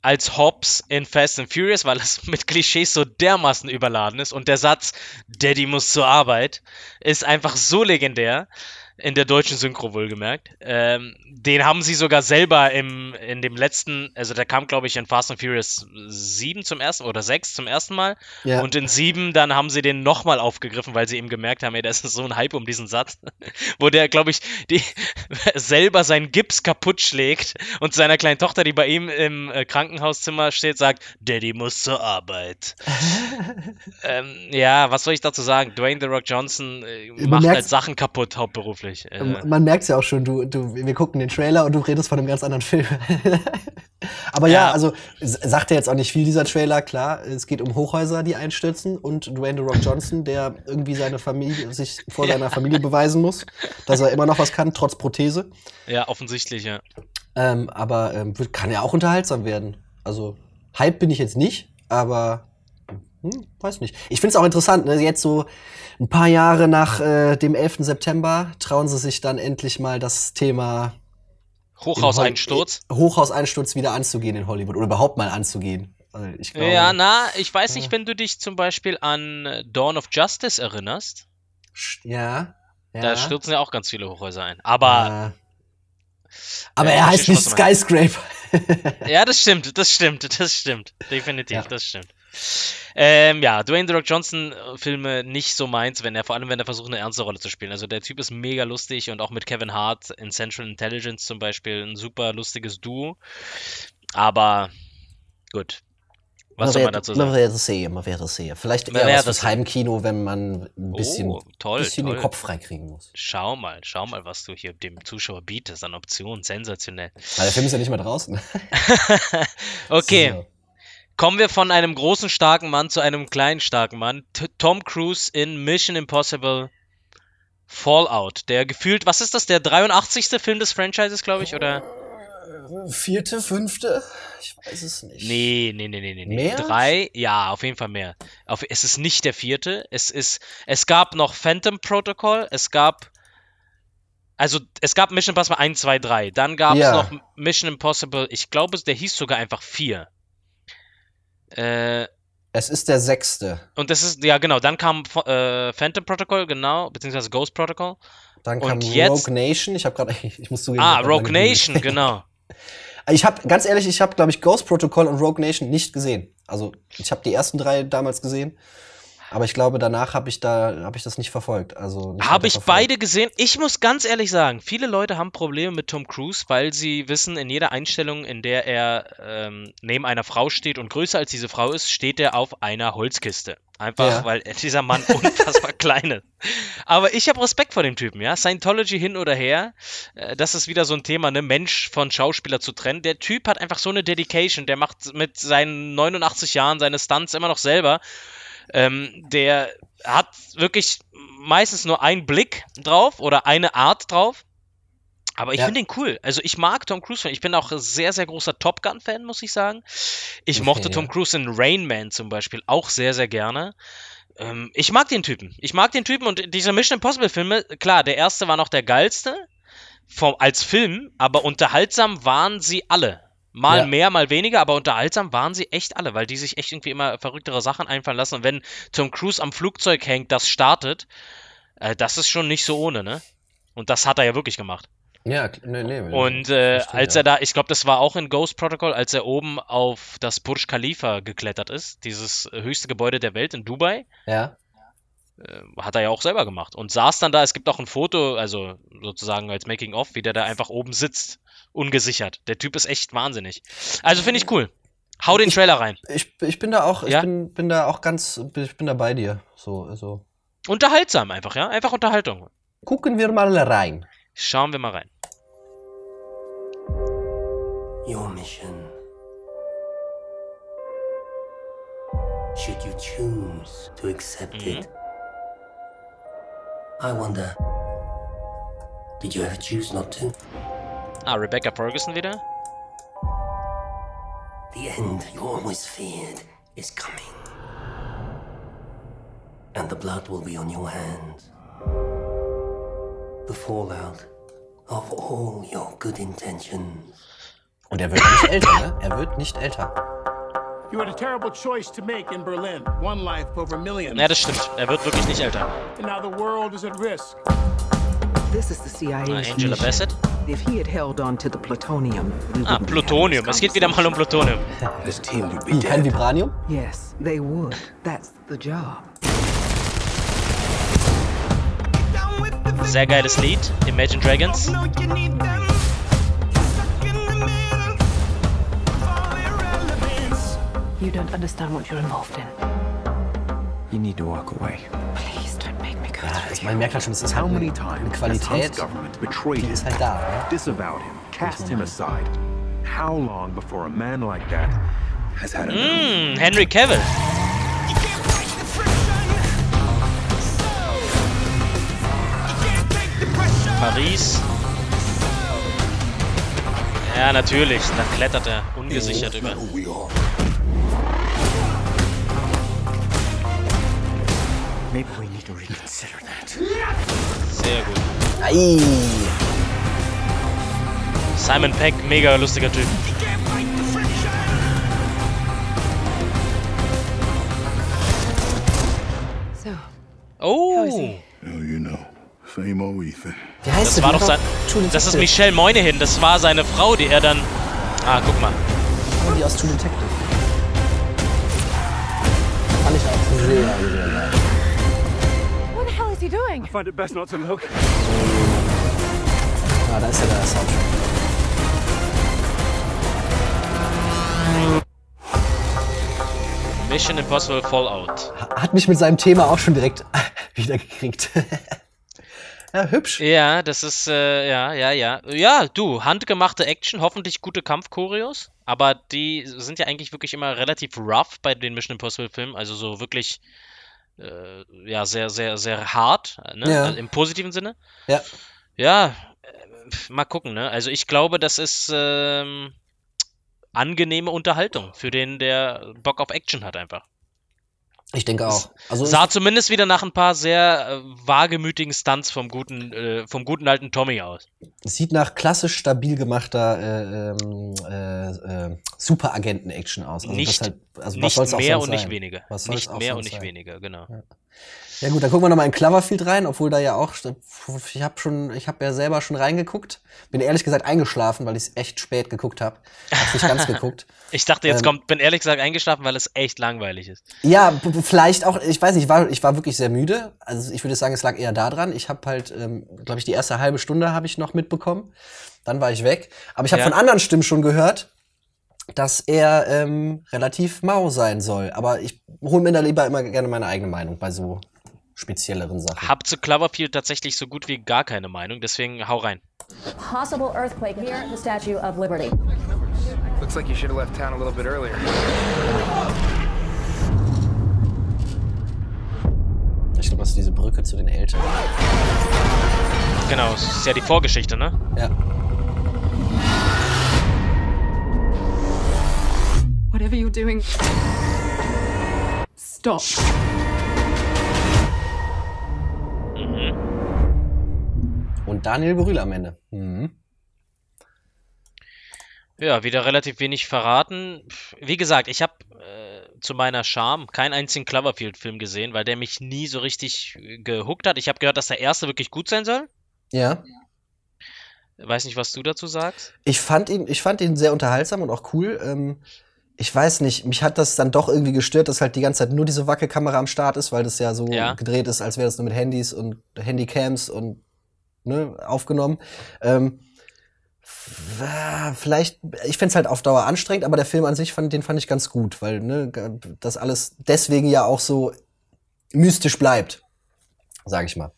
als Hobbs in Fast and Furious, weil es mit Klischees so dermaßen überladen ist und der Satz Daddy muss zur Arbeit ist einfach so legendär in der deutschen Synchro wohlgemerkt. Ähm, den haben sie sogar selber im, in dem letzten, also der kam, glaube ich, in Fast and Furious 7 zum ersten oder 6 zum ersten Mal. Ja. Und in 7 dann haben sie den nochmal aufgegriffen, weil sie eben gemerkt haben, ey, das ist so ein Hype um diesen Satz, wo der, glaube ich, die, selber seinen Gips kaputt schlägt und seiner kleinen Tochter, die bei ihm im äh, Krankenhauszimmer steht, sagt, Daddy muss zur Arbeit. ähm, ja, was soll ich dazu sagen? Dwayne The Rock Johnson äh, macht halt Sachen kaputt, hauptberuflich. Äh, Man merkt es ja auch schon, du, du, wir gucken den Trailer und du redest von einem ganz anderen Film. Aber ja, Ja. also sagt ja jetzt auch nicht viel dieser Trailer, klar. Es geht um Hochhäuser, die einstürzen und Dwayne The Rock Johnson, der irgendwie seine Familie, sich vor seiner Familie beweisen muss, dass er immer noch was kann, trotz Prothese. ja, offensichtlich, ja. Ähm, aber ähm, kann ja auch unterhaltsam werden. Also, Hype bin ich jetzt nicht, aber hm, weiß nicht. Ich finde es auch interessant, ne? jetzt so ein paar Jahre nach äh, dem 11. September trauen sie sich dann endlich mal das Thema Hochhauseinsturz. Hochhauseinsturz wieder anzugehen in Hollywood oder überhaupt mal anzugehen. Also ich glaube, Ja, na, ich weiß nicht, wenn du dich zum Beispiel an äh, Dawn of Justice erinnerst. ja, ja. Da stürzen ja auch ganz viele Hochhäuser ein. Aber äh, aber Ja, er heißt nicht Skyscraper. Ja, das stimmt, das stimmt, das stimmt. Definitiv, Ja. das stimmt. Ähm, ja, Dwayne The Rock Johnson äh, Filme nicht so meins, wenn er, vor allem wenn er versucht, eine ernste Rolle zu spielen. Also der Typ ist mega lustig und auch mit Kevin Hart in Central Intelligence zum Beispiel ein super lustiges Duo. Aber gut. Was soll man dazu Man sagen? wird es sehen, man wird es sehen. Vielleicht Man eher was. Heimkino, wenn man ein bisschen, Oh, toll, bisschen toll. den Kopf freikriegen muss. Schau mal, schau mal, was du hier dem Zuschauer bietest an Optionen. Sensationell. Weil der Film ist ja nicht mehr draußen. Okay. So. Kommen wir von einem großen, starken Mann zu einem kleinen, starken Mann. T Tom Cruise in Mission Impossible Fallout. Der gefühlt, was ist das, der 83. Film des Franchises, glaube ich, oder? Vierte, fünfte? Ich weiß es nicht. Nee, nee, nee, nee, nee. Mehr? Drei? Ja, auf jeden Fall mehr. Auf, es ist nicht der vierte. Es ist, es gab noch Phantom Protocol, es gab, also es gab Mission Impossible 1, 2, 3. Dann gab es Ja. noch Mission Impossible, ich glaube, der hieß sogar einfach 4. Äh, Es ist der sechste. Und das ist, ja genau, dann kam äh, Phantom Protocol, genau, beziehungsweise Ghost Protocol. Dann Und kam jetzt- Rogue Nation. Ich habe gerade, ich muss zugeben. Ah, Rogue Nation, genau. Ich habe, ganz ehrlich, ich habe, glaube ich, Ghost Protocol und Rogue Nation nicht gesehen. Also ich habe die ersten drei damals gesehen, aber ich glaube, danach habe ich da, habe ich das nicht verfolgt. Also Habe ich beide gesehen. Ich muss ganz ehrlich sagen, viele Leute haben Probleme mit Tom Cruise, weil sie wissen, in jeder Einstellung, in der er ähm, neben einer Frau steht und größer als diese Frau ist, steht er auf einer Holzkiste. Einfach, Ja. weil dieser Mann unfassbar klein ist. Aber ich habe Respekt vor dem Typen, ja. Scientology hin oder her, äh, das ist wieder so ein Thema, ne, Mensch von Schauspieler zu trennen. Der Typ hat einfach so eine Dedication, der macht mit seinen 89 Jahren seine Stunts immer noch selber. Ähm, der hat wirklich meistens nur einen Blick drauf oder eine Art drauf. Aber ich Ja. finde ihn cool. Also ich mag Tom Cruise. Ich bin auch sehr, sehr großer Top Gun-Fan, muss ich sagen. Ich mochte Okay, Tom ja. Cruise in Rain Man zum Beispiel auch sehr, sehr gerne. Ähm, ich mag den Typen. Ich mag den Typen und diese Mission Impossible-Filme, klar, der erste war noch der geilste vom, als Film, aber unterhaltsam waren sie alle. Mal Ja. mehr, mal weniger, aber unterhaltsam waren sie echt alle, weil die sich echt irgendwie immer verrücktere Sachen einfallen lassen. Und wenn Tom Cruise am Flugzeug hängt, das startet, äh, das ist schon nicht so ohne, ne? Und das hat er ja wirklich gemacht. Ja, nee, nee. Und äh, verstehe, als er da, ich glaube, das war auch in Ghost Protocol, als er oben auf das Burj Khalifa geklettert ist, dieses äh, höchste Gebäude der Welt in Dubai, Ja. äh, hat er ja auch selber gemacht und saß dann da. Es gibt auch ein Foto, also sozusagen als Making of, wie der da einfach oben sitzt, ungesichert. Der Typ ist echt wahnsinnig. Also finde ich cool. Hau den Ich- Trailer rein. Ich, ich bin da auch, Ja? ich bin, bin da auch ganz, ich bin da bei dir. So, also. Unterhaltsam einfach, ja? Einfach Unterhaltung. Gucken wir mal rein. Schauen wir mal rein. Your mission. Should you choose to accept it, I wonder, did you ever choose not to? Ah, Rebecca Ferguson wieder. The end you always feared is coming. And and the blood will be on your hands. The fallout of all your good intentions. Und er wird nicht älter, ne? Er wird nicht älter. You had a terrible choice to make in Berlin. One life over millions. Ja, das stimmt. Er wird wirklich nicht älter. And now the world is at risk. This is the CIA's Ah, Angela. Bassett. If he had held on to the plutonium, we Ah, Plutonium. having Es this geht wieder mal um Plutonium. This team would be Wie, kein. Vibranium? Yes, they would. That's the job. Sehr geiles Lied. Imagine Dragons. You don't understand what you're involved in. You need to walk away. Please Ja, das, you. man merkt halt schon, es ist How halt many eine, times eine has Qualität, Trump's government betrayed die him, ist halt da. Ne? disavowed him, cast him aside? How long before a man like that has had enough? Hm, Henry Cavill. Paris. Ja, natürlich. Da klettert er ungesichert über. Maybe we need to reconsider that. Sehr gut. Ei. Simon Peck, mega lustiger Typ. So, Oh, Hell, you know. Same old Ethan. Wie heißt das war doch sein. Das ist. Michelle Moynihan. Das war seine Frau, die er dann. Ah, guck mal. Die aus True Detective. Fand ich auch sehr, sehr he doing? Find it best not to look. Ah, da ist ja der Soundtrack. Mission Impossible Fallout. Hat mich mit seinem Thema auch schon direkt wieder gekriegt. ja, hübsch. Ja, das ist, äh, ja, ja, ja. Ja, du, handgemachte Action, hoffentlich gute Kampfchoreos, aber die sind ja eigentlich wirklich immer relativ rough bei den Mission Impossible Filmen, also so wirklich, äh, ja, sehr, sehr, sehr hart, ne? Ja. Also Im positiven Sinne. Ja. Ja, äh, mal gucken, ne? Also ich glaube, das ist, ähm, angenehme Unterhaltung für den, der Bock auf Action hat einfach. Ich denke auch. Also Sah zumindest wieder nach ein paar sehr äh, wagemütigen Stunts vom guten, äh, vom guten alten Tommy aus. es sieht nach klassisch stabil gemachter äh, ähm, äh, äh, Superagenten-Action aus. Also nicht halt, also nicht mehr und nicht sein? weniger. Was Nicht mehr und nicht sein? weniger, genau. Ja gut, dann gucken wir nochmal in Cloverfield rein, obwohl da ja auch, ich habe schon, ich habe ja selber schon reingeguckt. Bin ehrlich gesagt eingeschlafen, weil ich es echt spät geguckt habe. Hab nicht ganz geguckt. Ich dachte, jetzt Ähm, kommt, bin ehrlich gesagt eingeschlafen, weil es echt langweilig ist. Ja, vielleicht auch, ich weiß nicht, ich war, ich war wirklich sehr müde. Also ich würde sagen, es lag eher daran. Ich habe halt, ähm, glaube ich, die erste halbe Stunde habe ich noch mitbekommen. Dann war ich weg. Aber ich habe Ja. von anderen Stimmen schon gehört, dass er ähm, relativ mau sein soll. Aber ich hole mir da lieber immer gerne meine eigene Meinung bei so spezielleren Sachen. Hab zu Cloverfield tatsächlich so gut wie gar keine Meinung, deswegen hau rein. Possible earthquake near the Statue of Liberty. Looks like you should have left town a little bit earlier. Ich glaube, das ist diese Brücke zu den Eltern. Genau, das ist ja die Vorgeschichte, ne? Ja. Whatever you're doing, stop. Daniel Brühl am Ende. Mhm. Ja, wieder relativ wenig verraten. Wie gesagt, ich habe äh, zu meiner Scham keinen einzigen Cloverfield-Film gesehen, weil der mich nie so richtig äh, gehuckt hat. Ich habe gehört, dass der erste wirklich gut sein soll. Ja. Weiß nicht, was du dazu sagst. Ich fand ihn, ich fand ihn sehr unterhaltsam und auch cool. Ähm, ich weiß nicht, mich hat das dann doch irgendwie gestört, dass halt die ganze Zeit nur diese Wackelkamera am Start ist, weil das ja so Ja. gedreht ist, als wäre das nur mit Handys und Handycams und ne, aufgenommen. Ähm, vielleicht, ich find's halt auf Dauer anstrengend, aber der Film an sich, fand, den fand ich ganz gut, weil ne, das alles deswegen ja auch so mystisch bleibt, sag ich mal.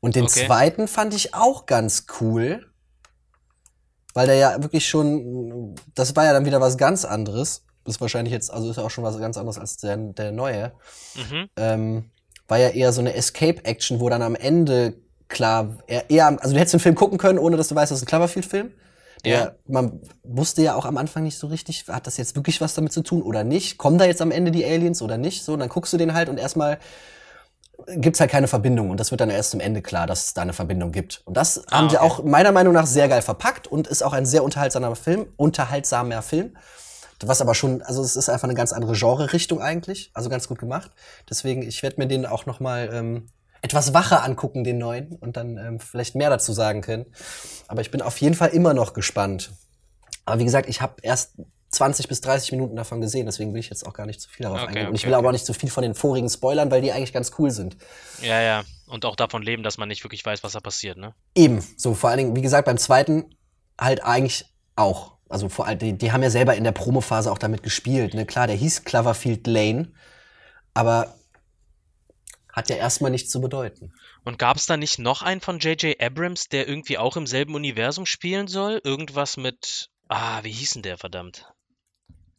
Und den Okay. zweiten fand ich auch ganz cool, weil der ja wirklich schon, das war ja dann wieder was ganz anderes. Ist wahrscheinlich jetzt, also ist ja auch schon was ganz anderes als der, der neue. Mhm. Ähm, war ja eher so eine Escape-Action, wo dann am Ende klar, eher, also du hättest den Film gucken können, ohne dass du weißt, das ist ein Cloverfield-Film. Ja. Man wusste ja auch am Anfang nicht so richtig, hat das jetzt wirklich was damit zu tun oder nicht? Kommen da jetzt am Ende die Aliens oder nicht? So, und dann guckst du den halt und erstmal gibt's halt keine Verbindung und das wird dann erst zum Ende klar, dass es da eine Verbindung gibt. Und das Ah, haben sie okay. auch meiner Meinung nach sehr geil verpackt und ist auch ein sehr unterhaltsamer Film, unterhaltsamer Film. Was aber schon, also es ist einfach eine ganz andere Genre-Richtung eigentlich, also ganz gut gemacht. Deswegen, ich werde mir den auch noch mal ähm, etwas wacher angucken, den neuen, und dann ähm, vielleicht mehr dazu sagen können. Aber ich bin auf jeden Fall immer noch gespannt. Aber wie gesagt, ich habe erst 20 bis 30 Minuten davon gesehen, deswegen will ich jetzt auch gar nicht zu viel darauf Okay, eingehen. Und ich okay, will aber okay. auch nicht zu viel von den vorigen spoilern, weil die eigentlich ganz cool sind. Ja, ja. Und auch davon leben, dass man nicht wirklich weiß, was da passiert, ne? Eben, so vor allen Dingen, wie gesagt, beim zweiten halt eigentlich auch. Also vor allem, die, die haben ja selber in der Promophase auch damit gespielt. Ne? Klar, der hieß Cloverfield Lane, aber hat ja erstmal nichts zu bedeuten. Und gab es da nicht noch einen von J.J. Abrams, der irgendwie auch im selben Universum spielen soll? Irgendwas mit. Ah, wie hieß denn der, verdammt?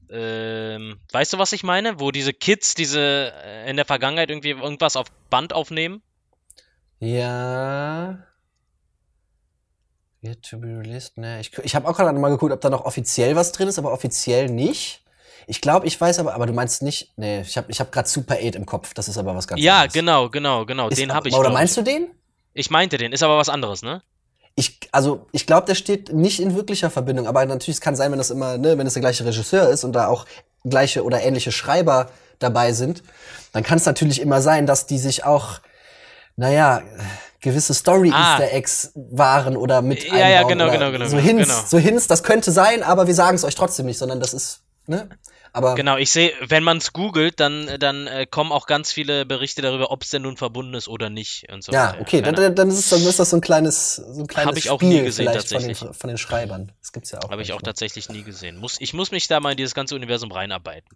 Ähm, weißt du, was ich meine? Wo diese Kids diese äh, in der Vergangenheit irgendwie irgendwas auf Band aufnehmen? Ja. Yet to be released, ne. Ich, ich habe auch gerade mal geguckt, ob da noch offiziell was drin ist, aber offiziell nicht. Ich glaube, ich weiß aber, aber du meinst nicht, nee, ich habe ich hab gerade Super 8 im Kopf, das ist aber was ganz Ja, anderes. genau, genau, genau. Ist den habe ich. Oder meinst ich. du den? Ich meinte den, ist aber was anderes, ne? Ich, also, ich glaube, der steht nicht in wirklicher Verbindung, aber natürlich es kann sein, wenn das immer, ne, wenn es der gleiche Regisseur ist und da auch gleiche oder ähnliche Schreiber dabei sind, dann kann es natürlich immer sein, dass die sich auch, naja, gewisse Story-Easter Eggs waren oder mit Ah. Ja, ja, einbauen genau, oder genau, genau, so Hints, genau. so Hints, das könnte sein, aber wir sagen es euch trotzdem nicht, sondern das ist, ne? Aber Genau, ich sehe, wenn man es googelt, dann, dann äh, kommen auch ganz viele Berichte darüber, ob es denn nun verbunden ist oder nicht und so ja, weiter. okay, dann, Keine dann, dann, ist es, dann ist das so ein kleines, so ein kleines Hab ich auch Spiel nie gesehen, vielleicht von den, tatsächlich. von den Schreibern. Das gibt's ja auch. Habe ich auch tatsächlich nie gesehen. Muss, ich muss mich da mal in dieses ganze Universum reinarbeiten.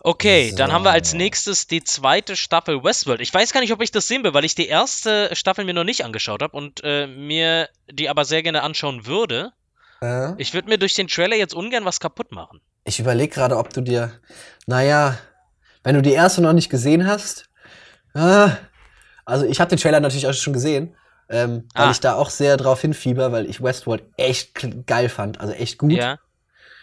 Okay, dann haben wir als nächstes die zweite Staffel Westworld. Ich weiß gar nicht, ob ich das sehen will, weil ich die erste Staffel mir noch nicht angeschaut habe und äh, mir die aber sehr gerne anschauen würde. Äh? Ich würde mir durch den Trailer jetzt ungern was kaputt machen. Ich überlege gerade, ob du dir, naja, wenn du die erste noch nicht gesehen hast, ah, also ich habe den Trailer natürlich auch schon gesehen, ähm, weil Ah. ich da auch sehr drauf hinfieber, weil ich Westworld echt geil fand, also echt gut. Ja.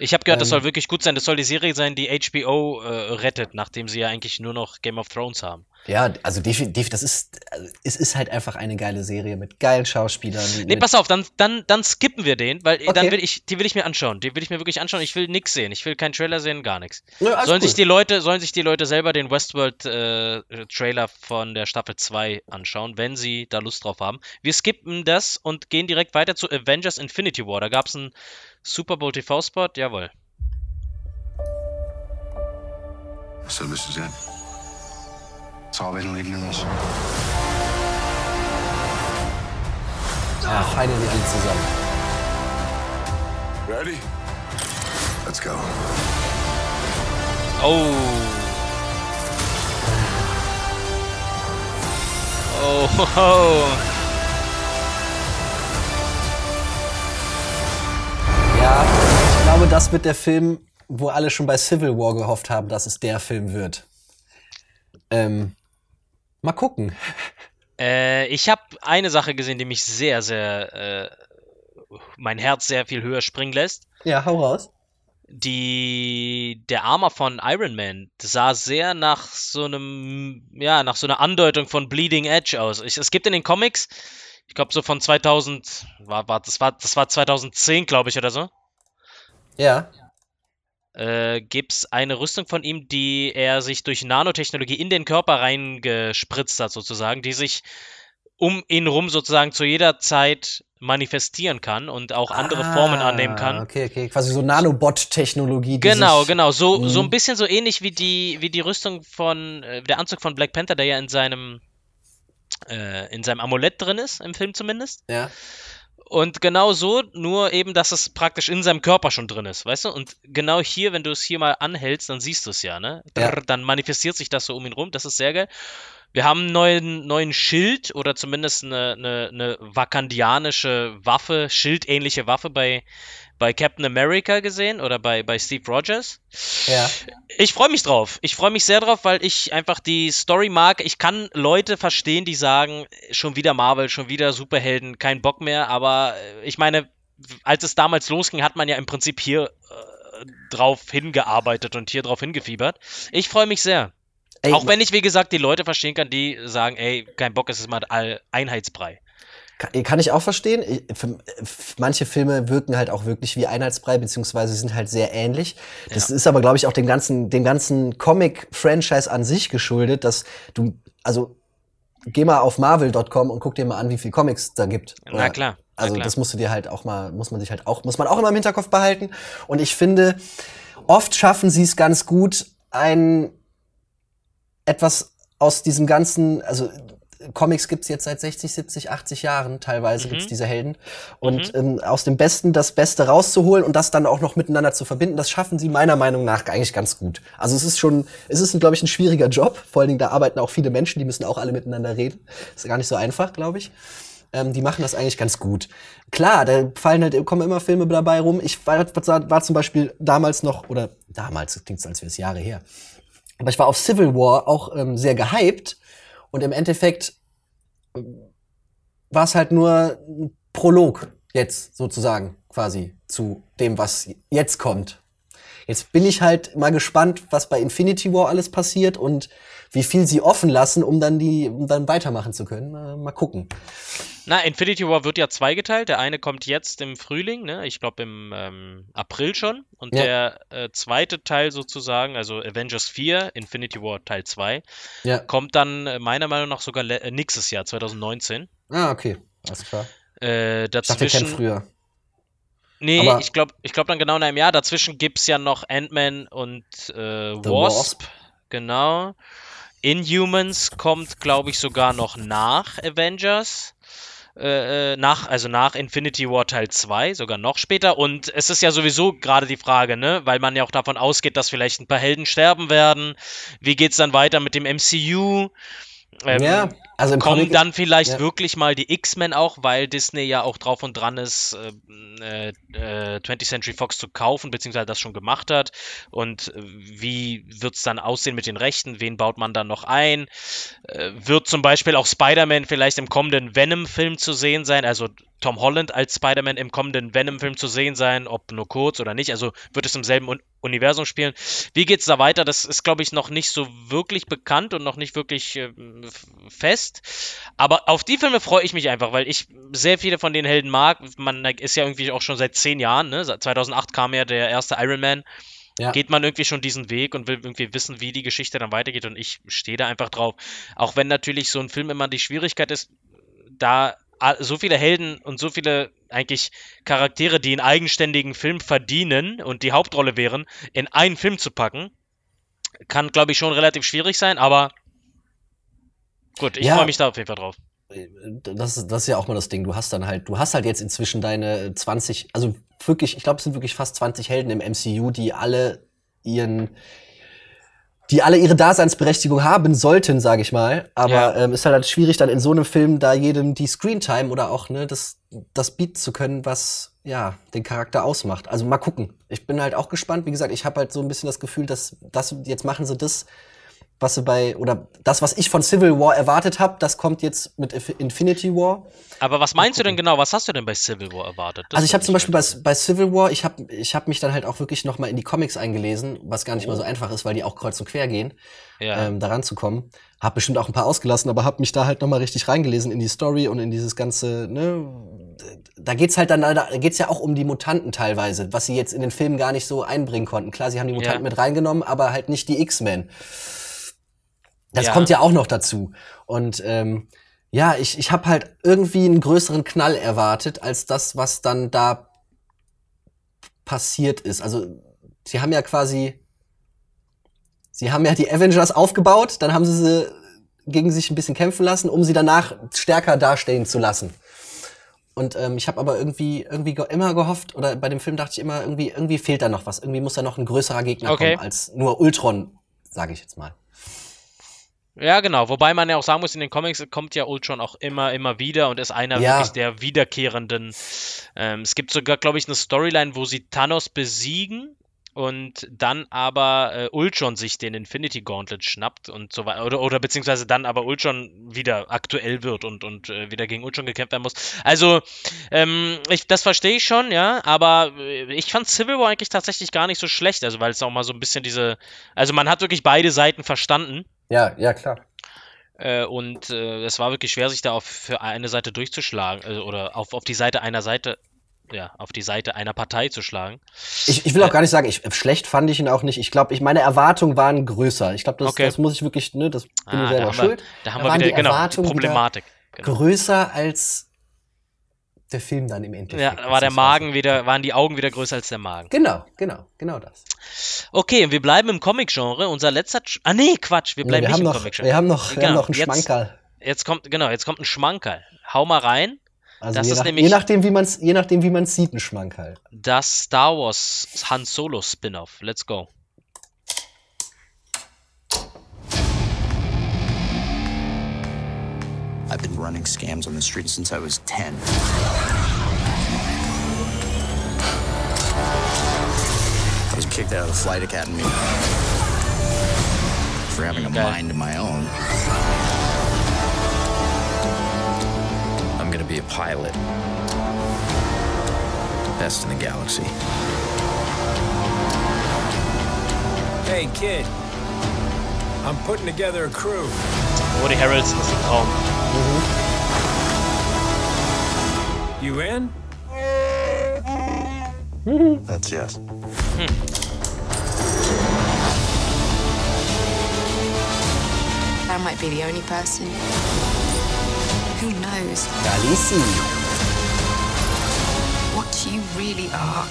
Ich habe gehört, das Ähm. soll wirklich gut sein. Das soll die Serie sein, die HBO äh, rettet, nachdem sie ja eigentlich nur noch Game of Thrones haben. Ja, also definitiv, das ist, also, es ist halt einfach eine geile Serie mit geilen Schauspielern. Nee, pass auf, dann, dann, dann skippen wir den, weil äh, dann Okay. will ich, die will ich mir anschauen. Die will ich mir wirklich anschauen. Ich will nix sehen. Ich will keinen Trailer sehen, gar nichts. Ja, sollen cool. sich die Leute, sollen sich die Leute selber den Westworld äh, von der Staffel 2 anschauen, wenn sie da Lust drauf haben. Wir skippen das und gehen direkt weiter zu Avengers Infinity War. Da gab es einen Super Bowl TV Spot, jawohl. So this is it. It's all been leading to this. Ja, finally alle zusammen. Ready? Let's go. Oh. Oh, oh. Ja, ich glaube, das wird der Film, wo alle schon bei Civil War gehofft haben, dass es der Film wird. Ähm, mal gucken. Äh, ich habe eine Sache gesehen, die mich sehr, sehr, äh, mein Herz sehr viel höher springen lässt. Ja, hau raus. Die, der Armor von Iron Man sah sehr nach so einem, ja, nach so einer Andeutung von Bleeding Edge aus. Ich, es gibt in den Comics, ich glaube so von 2000, war, war, das war, das war 2010, glaube ich, oder so. Ja. Äh, gibt's eine Rüstung von ihm, die er sich durch Nanotechnologie in den Körper reingespritzt hat, sozusagen, die sich um ihn rum sozusagen zu jeder Zeit manifestieren kann und auch andere Formen annehmen kann. Ah, Okay, okay, quasi so Nanobot-Technologie. Genau, genau. So, Mhm. so ein bisschen so ähnlich wie die, wie die Rüstung von, äh, der Anzug von Black Panther, der ja in seinem, äh, in seinem Amulett drin ist, im Film zumindest. Ja. Und genau so, nur eben, dass es praktisch in seinem Körper schon drin ist, weißt du? Und genau hier, wenn du es hier mal anhältst, dann siehst du es ja, ne? Ja. Dann manifestiert sich das so um ihn rum, das ist sehr geil. Wir haben einen neuen, neuen Schild oder zumindest eine, eine, eine vakandianische Waffe, schildähnliche Waffe bei, bei Captain America gesehen oder bei, bei Steve Rogers. Ja. Ich freue mich drauf. Ich freue mich sehr drauf, weil ich einfach die Story mag. Ich kann Leute verstehen, die sagen, schon wieder Marvel, schon wieder Superhelden, kein Bock mehr. Aber äh, ich meine, als es damals losging, hat man ja im Prinzip hier äh, drauf hingearbeitet und hier drauf hingefiebert. Ich freue mich sehr. Ey, Auch wenn ich, wie gesagt, die Leute verstehen kann, die sagen, ey, kein Bock, es ist mal all Einheitsbrei. Kann, kann ich auch verstehen. Für, für manche Filme wirken halt auch wirklich wie Einheitsbrei, beziehungsweise sind halt sehr ähnlich. Das ist aber, glaube ich, auch dem ganzen, dem ganzen Comic-Franchise an sich geschuldet, dass du, also geh mal auf marvel.com und guck dir mal an, wie viel Comics da gibt. Na Oder- klar. na Also klar. das musst du dir halt auch mal, muss man sich halt auch, muss man auch immer im Hinterkopf behalten. Und ich finde, oft schaffen sie es ganz gut, ein etwas aus diesem ganzen, also Comics gibt's jetzt seit 60, 70, 80 Jahren, teilweise Mhm. gibt's diese Helden. Und ähm, aus dem Besten das Beste rauszuholen und das dann auch noch miteinander zu verbinden, das schaffen sie meiner Meinung nach eigentlich ganz gut. Also es ist schon, es ist, glaube ich, ein schwieriger Job. Vor allen Dingen, da arbeiten auch viele Menschen, die müssen auch alle miteinander reden. Ist gar nicht so einfach, glaube ich. Ähm, die machen das eigentlich ganz gut. Klar, da fallen halt, kommen immer Filme dabei rum. Ich war, war, zum Beispiel damals noch, oder damals, klingt als wäre es Jahre her. Aber ich war auf Civil War auch ähm, sehr gehypt. Und im Endeffekt war es halt nur ein Prolog jetzt sozusagen quasi zu dem, was jetzt kommt. Jetzt bin ich halt mal gespannt, was bei Infinity War alles passiert und wie viel sie offen lassen, um dann die, um dann weitermachen zu können. Äh, mal gucken. Na, Infinity War wird ja zweigeteilt. Der eine kommt jetzt im Frühling, ne? Ich glaube im ähm, April schon. Und Ja. der äh, zweite Teil sozusagen, also Avengers 4, Infinity War Teil 2, Ja. kommt dann äh, meiner Meinung nach sogar äh, nächstes Jahr, 2019. Ah, okay. Alles klar. Äh, Ich dachte, dazwischen. früher. Nee, Aber- ich glaube ich glaub dann genau in einem Jahr. Dazwischen gibt es ja noch Ant-Man und äh, The Wasp. Genau. Inhumans kommt, glaube ich, sogar noch nach Avengers. Äh, äh, nach, also nach Infinity War Teil 2, sogar noch später. Und es ist ja sowieso gerade die Frage, ne, weil man ja auch davon ausgeht, dass vielleicht ein paar Helden sterben werden. Wie geht's dann weiter mit dem MCU? Ähm, Ja, also kommen dann vielleicht ja. wirklich mal die X-Men auch, weil Disney ja auch drauf und dran ist, äh, äh, 20th Century Fox zu kaufen, beziehungsweise das schon gemacht hat. Und äh, wie wird's dann aussehen mit den Rechten? Wen baut man dann noch ein? Äh, wird zum Beispiel auch Spider-Man vielleicht im kommenden Venom-Film zu sehen sein? Also Tom Holland als Spider-Man im kommenden Venom-Film zu sehen sein, ob nur kurz oder nicht. Also wird es im selben Un Universum spielen. Wie geht's da weiter? Das ist, glaube ich, noch nicht so wirklich bekannt und noch nicht wirklich äh, fest. Aber auf die Filme freue ich mich einfach, weil ich sehr viele von den Helden mag. Man ist ja irgendwie auch schon seit zehn Jahren, ne? Seit 2008 kam ja der erste Iron Man. Ja. Geht man irgendwie schon diesen Weg und will irgendwie wissen, wie die Geschichte dann weitergeht und ich stehe da einfach drauf. Auch wenn natürlich so ein Film immer die Schwierigkeit ist, da so viele Helden und so viele eigentlich Charaktere, die einen eigenständigen Film verdienen und die Hauptrolle wären, in einen Film zu packen, kann, glaube ich, schon relativ schwierig sein, aber gut, ich Ja. freue mich da auf jeden Fall drauf. das, ist- das ist ja auch mal das Ding. Du hast dann halt, du hast halt jetzt inzwischen deine 20, also wirklich, ich glaube, es sind wirklich fast 20 Helden im MCU, die alle ihren, die alle ihre Daseinsberechtigung haben sollten, sage ich mal. Aber Ja. ähm, ist halt, halt schwierig, dann in so einem Film da jedem die Screentime oder auch ne das, das bieten zu können, was ja den Charakter ausmacht. Also mal gucken. Ich bin halt auch gespannt. Wie gesagt, ich habe halt so ein bisschen das Gefühl, dass das jetzt machen sie das was sie bei, oder das, was ich von Civil War erwartet habe, das kommt jetzt mit Inf- Infinity War. Aber was meinst du denn genau? Was hast du denn bei Civil War erwartet? Das also ich habe zum Beispiel bei, bei Civil War, ich habe ich hab mich dann halt auch wirklich noch mal in die Comics eingelesen, was gar nicht mal so einfach ist, weil die auch kreuz und quer gehen, Oh. Ja. ähm, da ranzukommen. Hab bestimmt auch ein paar ausgelassen, aber hab mich da halt noch mal richtig reingelesen in die Story und in dieses ganze, ne, da geht's halt dann, da geht's ja auch um die Mutanten teilweise, was sie jetzt in den Filmen gar nicht so einbringen konnten. Klar, sie haben die Mutanten Ja. mit reingenommen, aber halt nicht die X-Men. Das Ja. kommt ja auch noch dazu. Und ähm, ja, ich, ich habe halt irgendwie einen größeren Knall erwartet, als das, was dann da passiert ist. Also, sie haben ja quasi. Sie haben ja die Avengers aufgebaut, dann haben sie sie gegen sich ein bisschen kämpfen lassen, um sie danach stärker dastehen zu lassen. Und ähm, ich habe aber irgendwie irgendwie ge immer gehofft oder bei dem Film dachte ich immer irgendwie irgendwie fehlt da noch was. Irgendwie muss da noch ein größerer Gegner Okay. kommen als nur Ultron, sage ich jetzt mal. Ja, genau. Wobei man ja auch sagen muss, in den Comics kommt ja Ultron auch immer, immer wieder und ist einer Ja. wirklich der wiederkehrenden. Ähm, es gibt sogar, glaube ich, eine Storyline, wo sie Thanos besiegen und dann aber äh, Ultron sich den Infinity Gauntlet schnappt und so weiter. Oder, oder beziehungsweise dann aber Ultron wieder aktuell wird und, und äh, wieder gegen Ultron gekämpft werden muss. Also, ähm, ich, das verstehe ich schon, ja, aber äh, ich fand Civil War eigentlich tatsächlich gar nicht so schlecht, also weil es auch mal so ein bisschen diese. Also man hat wirklich beide Seiten verstanden. Ja, ja, klar. Äh, und äh, es war wirklich schwer, sich da auf für eine Seite durchzuschlagen, also, oder auf, auf die Seite einer Seite, ja, auf die Seite einer Partei zu schlagen. Ich, ich will auch gar nicht sagen, ich, schlecht fand ich ihn auch nicht. Ich glaube, ich, meine Erwartungen waren größer. Ich glaube, das, Okay. das muss ich wirklich, ne, das bin Ah, ich da selber haben wir- schuld. da haben Da wir wieder, die genau, Erwartungen wieder Problematik. Genau. Größer als der Film dann im Endeffekt. Ja, da war der Magen wieder, waren die Augen wieder größer als der Magen. Genau, genau, genau das. Okay, wir bleiben im Comic-Genre. Unser letzter. Ah, nee, Quatsch, wir bleiben wir nicht im Comic-Genre. wir haben noch- wir haben noch einen jetzt, Schmankerl. Jetzt kommt, genau, jetzt kommt ein Schmankerl. Hau mal rein. Also das je, ist nach, nämlich je nachdem, wie man es je nachdem, wie man sieht, ein Schmank halt. das Star Wars Han Solo Spin-off. Let's go. I've been running scams on the street since I was 10. I was kicked out of the flight academy for having a mind of my own. I'm gonna be a pilot. Best in the galaxy. Hey, kid. I'm putting together a crew. Woody Harrelson ist ein Traum. You in? That's yes. Hmm. I might be the only person. Who knows Galisi. what you really are?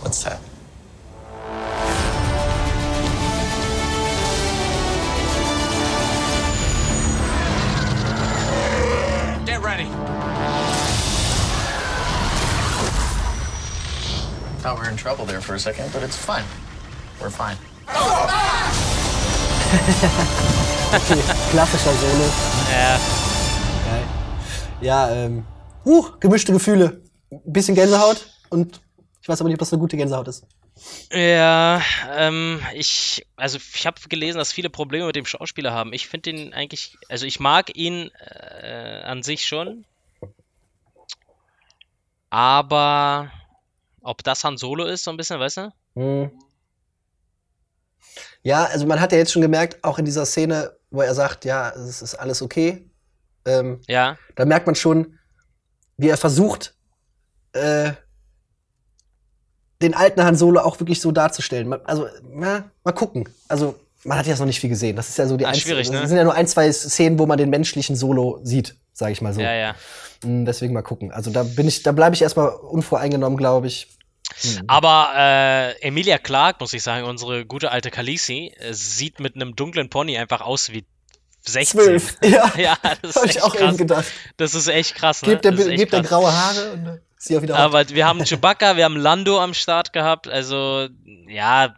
What's that? Thought we were in trouble there for a second, but it's fine. We're fine. Klassischer Solo. Ja. Geil. Ja, ähm, uh, gemischte Gefühle. Ein bisschen Gänsehaut und ich weiß aber nicht, ob das eine gute Gänsehaut ist. Ja, ähm, ich, also ich habe gelesen, dass viele Probleme mit dem Schauspieler haben. Ich finde ihn eigentlich, also ich mag ihn äh, an sich schon, aber ob das Han Solo ist, so ein bisschen, weißt du? Hm. Ja, also man hat ja jetzt schon gemerkt, auch in dieser Szene, wo er sagt, ja, es ist alles okay. Ähm, Ja. Da merkt man schon, wie er versucht, äh, den alten Han Solo auch wirklich so darzustellen. Man, also, na, mal gucken. Also, man hat ja noch nicht viel gesehen. Das ist ja so die Ah, einz- schwierig, ne? Das sind ja nur ein, zwei Szenen, wo man den menschlichen Solo sieht, sage ich mal so. Ja, ja. Mm, Deswegen mal gucken. Also da bin ich, da bleibe ich erstmal unvoreingenommen, glaube ich. Hm. Aber äh, Emilia Clarke, muss ich sagen, unsere gute alte Khaleesi, äh, sieht mit einem dunklen Pony einfach aus wie 16. Zwölf, ja. ja das ist Hab ich auch krass. eben gedacht. Das ist echt krass, ne? Gebt der, gebt der graue Haare und äh, sie auch wieder auf. Aber wir haben Chewbacca, wir haben Lando am Start gehabt. Also, ja,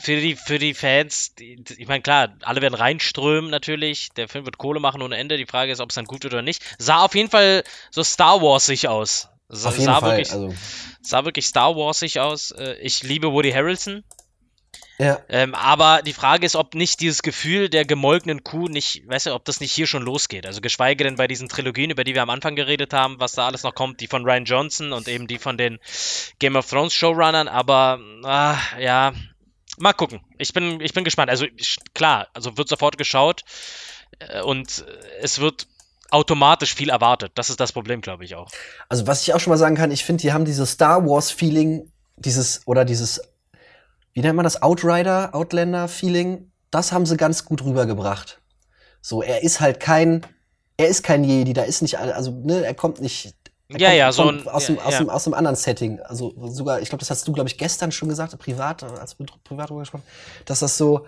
für die, für die Fans, die, die- ich meine, klar, alle werden reinströmen natürlich. Der Film wird Kohle machen ohne Ende. Die Frage ist, ob es dann gut wird oder nicht. Sah auf jeden Fall so Star Warsig aus. Sa Auf jeden sah Fall, Wirklich, also. Sah wirklich Star Warsig aus. Äh, Ich liebe Woody Harrelson. Ja. Ähm, aber die Frage ist, ob nicht dieses Gefühl der gemolkenen Kuh nicht, weißt du, ob das nicht hier schon losgeht. Also geschweige denn bei diesen Trilogien, über die wir am Anfang geredet haben, was da alles noch kommt, die von Ryan Johnson und eben die von den Game of Thrones Showrunnern. Aber ah, ja, mal gucken. Ich bin, ich bin gespannt. Also ich, klar, also wird sofort geschaut äh, und es wird automatisch viel erwartet. Das ist das Problem, glaube ich auch. Also was ich auch schon mal sagen kann, ich finde, die haben dieses Star Wars Feeling, dieses oder dieses, wie nennt man das, Outrider, Outlander Feeling, das haben sie ganz gut rübergebracht. So, er ist halt kein, er ist kein Jedi, da ist nicht, also ne, er kommt nicht. Ja, ja, so ein- aus, ja, dem, aus, ja. dem, aus dem anderen Setting. Also sogar, ich glaube, das hast du, glaube ich, gestern schon gesagt, privat, als wir privat drüber gesprochen, dass das so,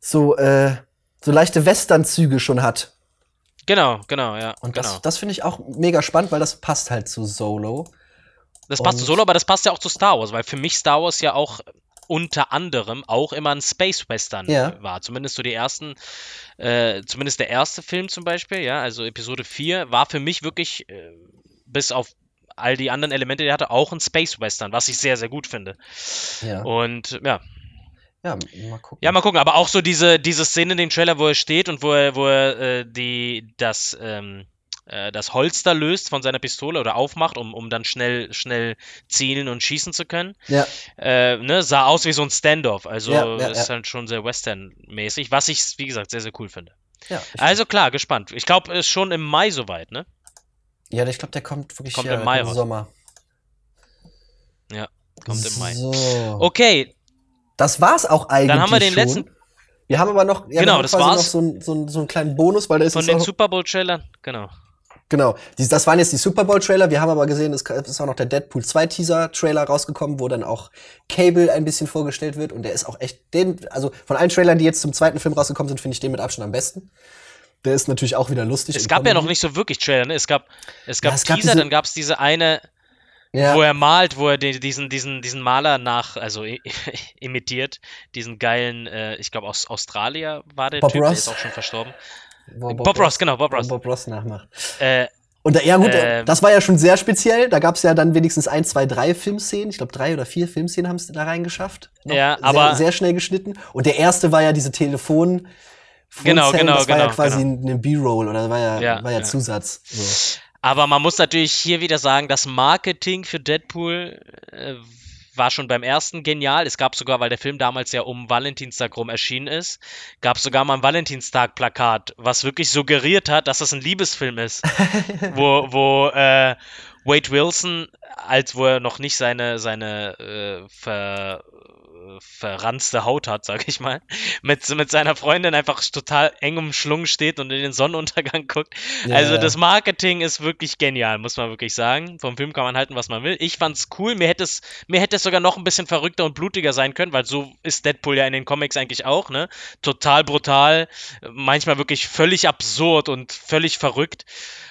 so, äh, so leichte Western-Züge schon hat. Genau, genau, ja. Und genau. das, das finde ich auch mega spannend, weil das passt halt zu Solo. Das passt zu Und- Solo, aber das passt ja auch zu Star Wars, weil für mich Star Wars ja auch unter anderem auch immer ein Space Western Ja. äh, war. Zumindest so die ersten, äh, zumindest der erste Film zum Beispiel, ja, also Episode 4 war für mich wirklich, äh, bis auf all die anderen Elemente, die er hatte, auch ein Space Western, was ich sehr, sehr gut finde. Ja. Und ja. Ja, mal gucken. Ja, mal gucken, aber auch so diese, diese Szene in dem Trailer, wo er steht und wo er, wo er äh, die, das, ähm, äh, das Holster löst von seiner Pistole oder aufmacht, um, um dann schnell, schnell zielen und schießen zu können. Ja. Äh, ne, sah aus wie so ein Standoff. Also Ja, ja, ist halt schon sehr Western-mäßig, was ich, wie gesagt, sehr, sehr cool finde. Ja, Also klar, gespannt. Ich glaube, ist schon im Mai soweit, ne? Ja, ich glaube, der kommt wirklich Kommt ja, im Mai raus. Sommer. Ja, kommt im Mai. So. Okay, Das war's auch eigentlich. Dann haben wir den schon. letzten- Wir haben aber noch, ja, Genau, das war's. noch so, ein, so, ein, so einen kleinen Bonus, weil da ist von den Super Bowl-Trailern, genau. Genau, das waren jetzt die Super Bowl Trailer. Wir haben aber gesehen, es ist auch noch der Deadpool 2 Teaser Trailer rausgekommen, wo dann auch Cable ein bisschen vorgestellt wird und der ist auch echt den, also von allen Trailern, die jetzt zum zweiten Film rausgekommen sind, finde ich den mit Abstand am besten. Der ist natürlich auch wieder lustig. Es gab ja noch Comedy. nicht so wirklich Trailer, ne? Es gab, es gab Ja, es gab Teaser, diese- dann gab es diese eine, Ja. wo er malt, wo er den, diesen, diesen, diesen Maler nach, also imitiert, diesen geilen, äh, ich glaube aus Australier war der Bob Typ, der Ross. ist auch schon verstorben. Wo Bob, Ross, genau, Bob Ross. Bob Ross nachmacht. Äh, Und da, ja gut, Ähm. das war ja schon sehr speziell. Da gab es ja dann wenigstens ein, zwei, drei Filmszenen. Ich glaube, drei oder vier Filmszenen haben es da reingeschafft. Ja, sehr, aber- sehr schnell geschnitten. Und der erste war ja diese Telefon. Genau, Phonezellen, genau, Das war ja genau, quasi genau. eine B-Roll oder war ja, Ja, war ja, ja. Zusatz. So. Aber man muss natürlich hier wieder sagen, das Marketing für Deadpool äh, war schon beim ersten genial. Es gab sogar, weil der Film damals ja um Valentinstag rum erschienen ist, gab es sogar mal ein Valentinstag-Plakat, was wirklich suggeriert hat, dass das ein Liebesfilm ist. wo wo äh, Wade Wilson, als wo er noch nicht seine, seine äh, ver, verranzte Haut hat, sag ich mal, mit, mit seiner Freundin einfach total eng umschlungen steht und in den Sonnenuntergang guckt. Ja, also das Marketing ist wirklich genial, muss man wirklich sagen. Vom Film kann man halten, was man will. Ich fand's cool. Mir hätte es, mir hätte es sogar noch ein bisschen verrückter und blutiger sein können, weil so ist Deadpool ja in den Comics eigentlich auch, ne? Total brutal, manchmal wirklich völlig absurd und völlig verrückt.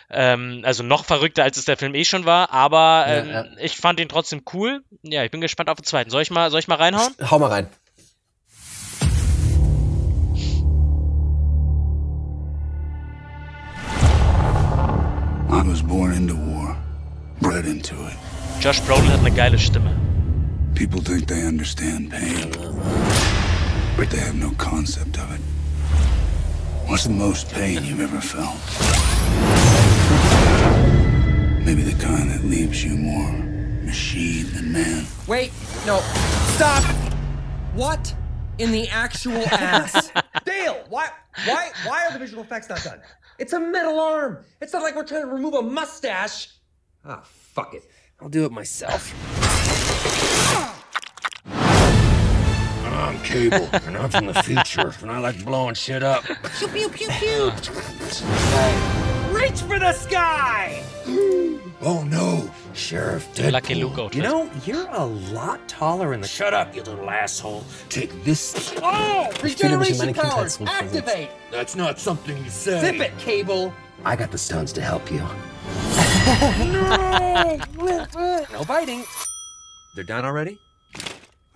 Ähm, also noch verrückter, als es der Film eh schon war, aber Ja, ähm, ja. ich fand ihn trotzdem cool. Ja, ich bin gespannt auf den zweiten. Soll ich mal, soll ich mal reinhauen? Hau mal rein. I was born into war, bred into it. Josh Brolin hat eine geile Stimme. People think they understand pain, but they have no concept of it. What's the most pain you've ever felt? Maybe the kind that leaves you more machine than man. Wait, no, stop! What in the actual ass? Dale, why, why, why are the visual effects not done? It's a metal arm. It's not like we're trying to remove a mustache. Ah, fuck it. I'll do it myself. I'm Cable, and I'm from the future, and I like blowing shit up. Pew pew pew pew. Reach for the sky. Oh no, Sheriff Deadpool. Lucky Luke Outfit. You know, you're a lot taller in the. Shut up, you little asshole. Take this. Oh, Ich fühle mich in meine regeneration powers. Activate. That's not something you say. Zip it, Cable. I got the stones to help you. no. no biting. They're done already?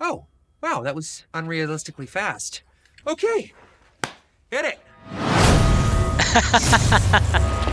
Oh, wow, that was unrealistically fast. Okay. Hit it.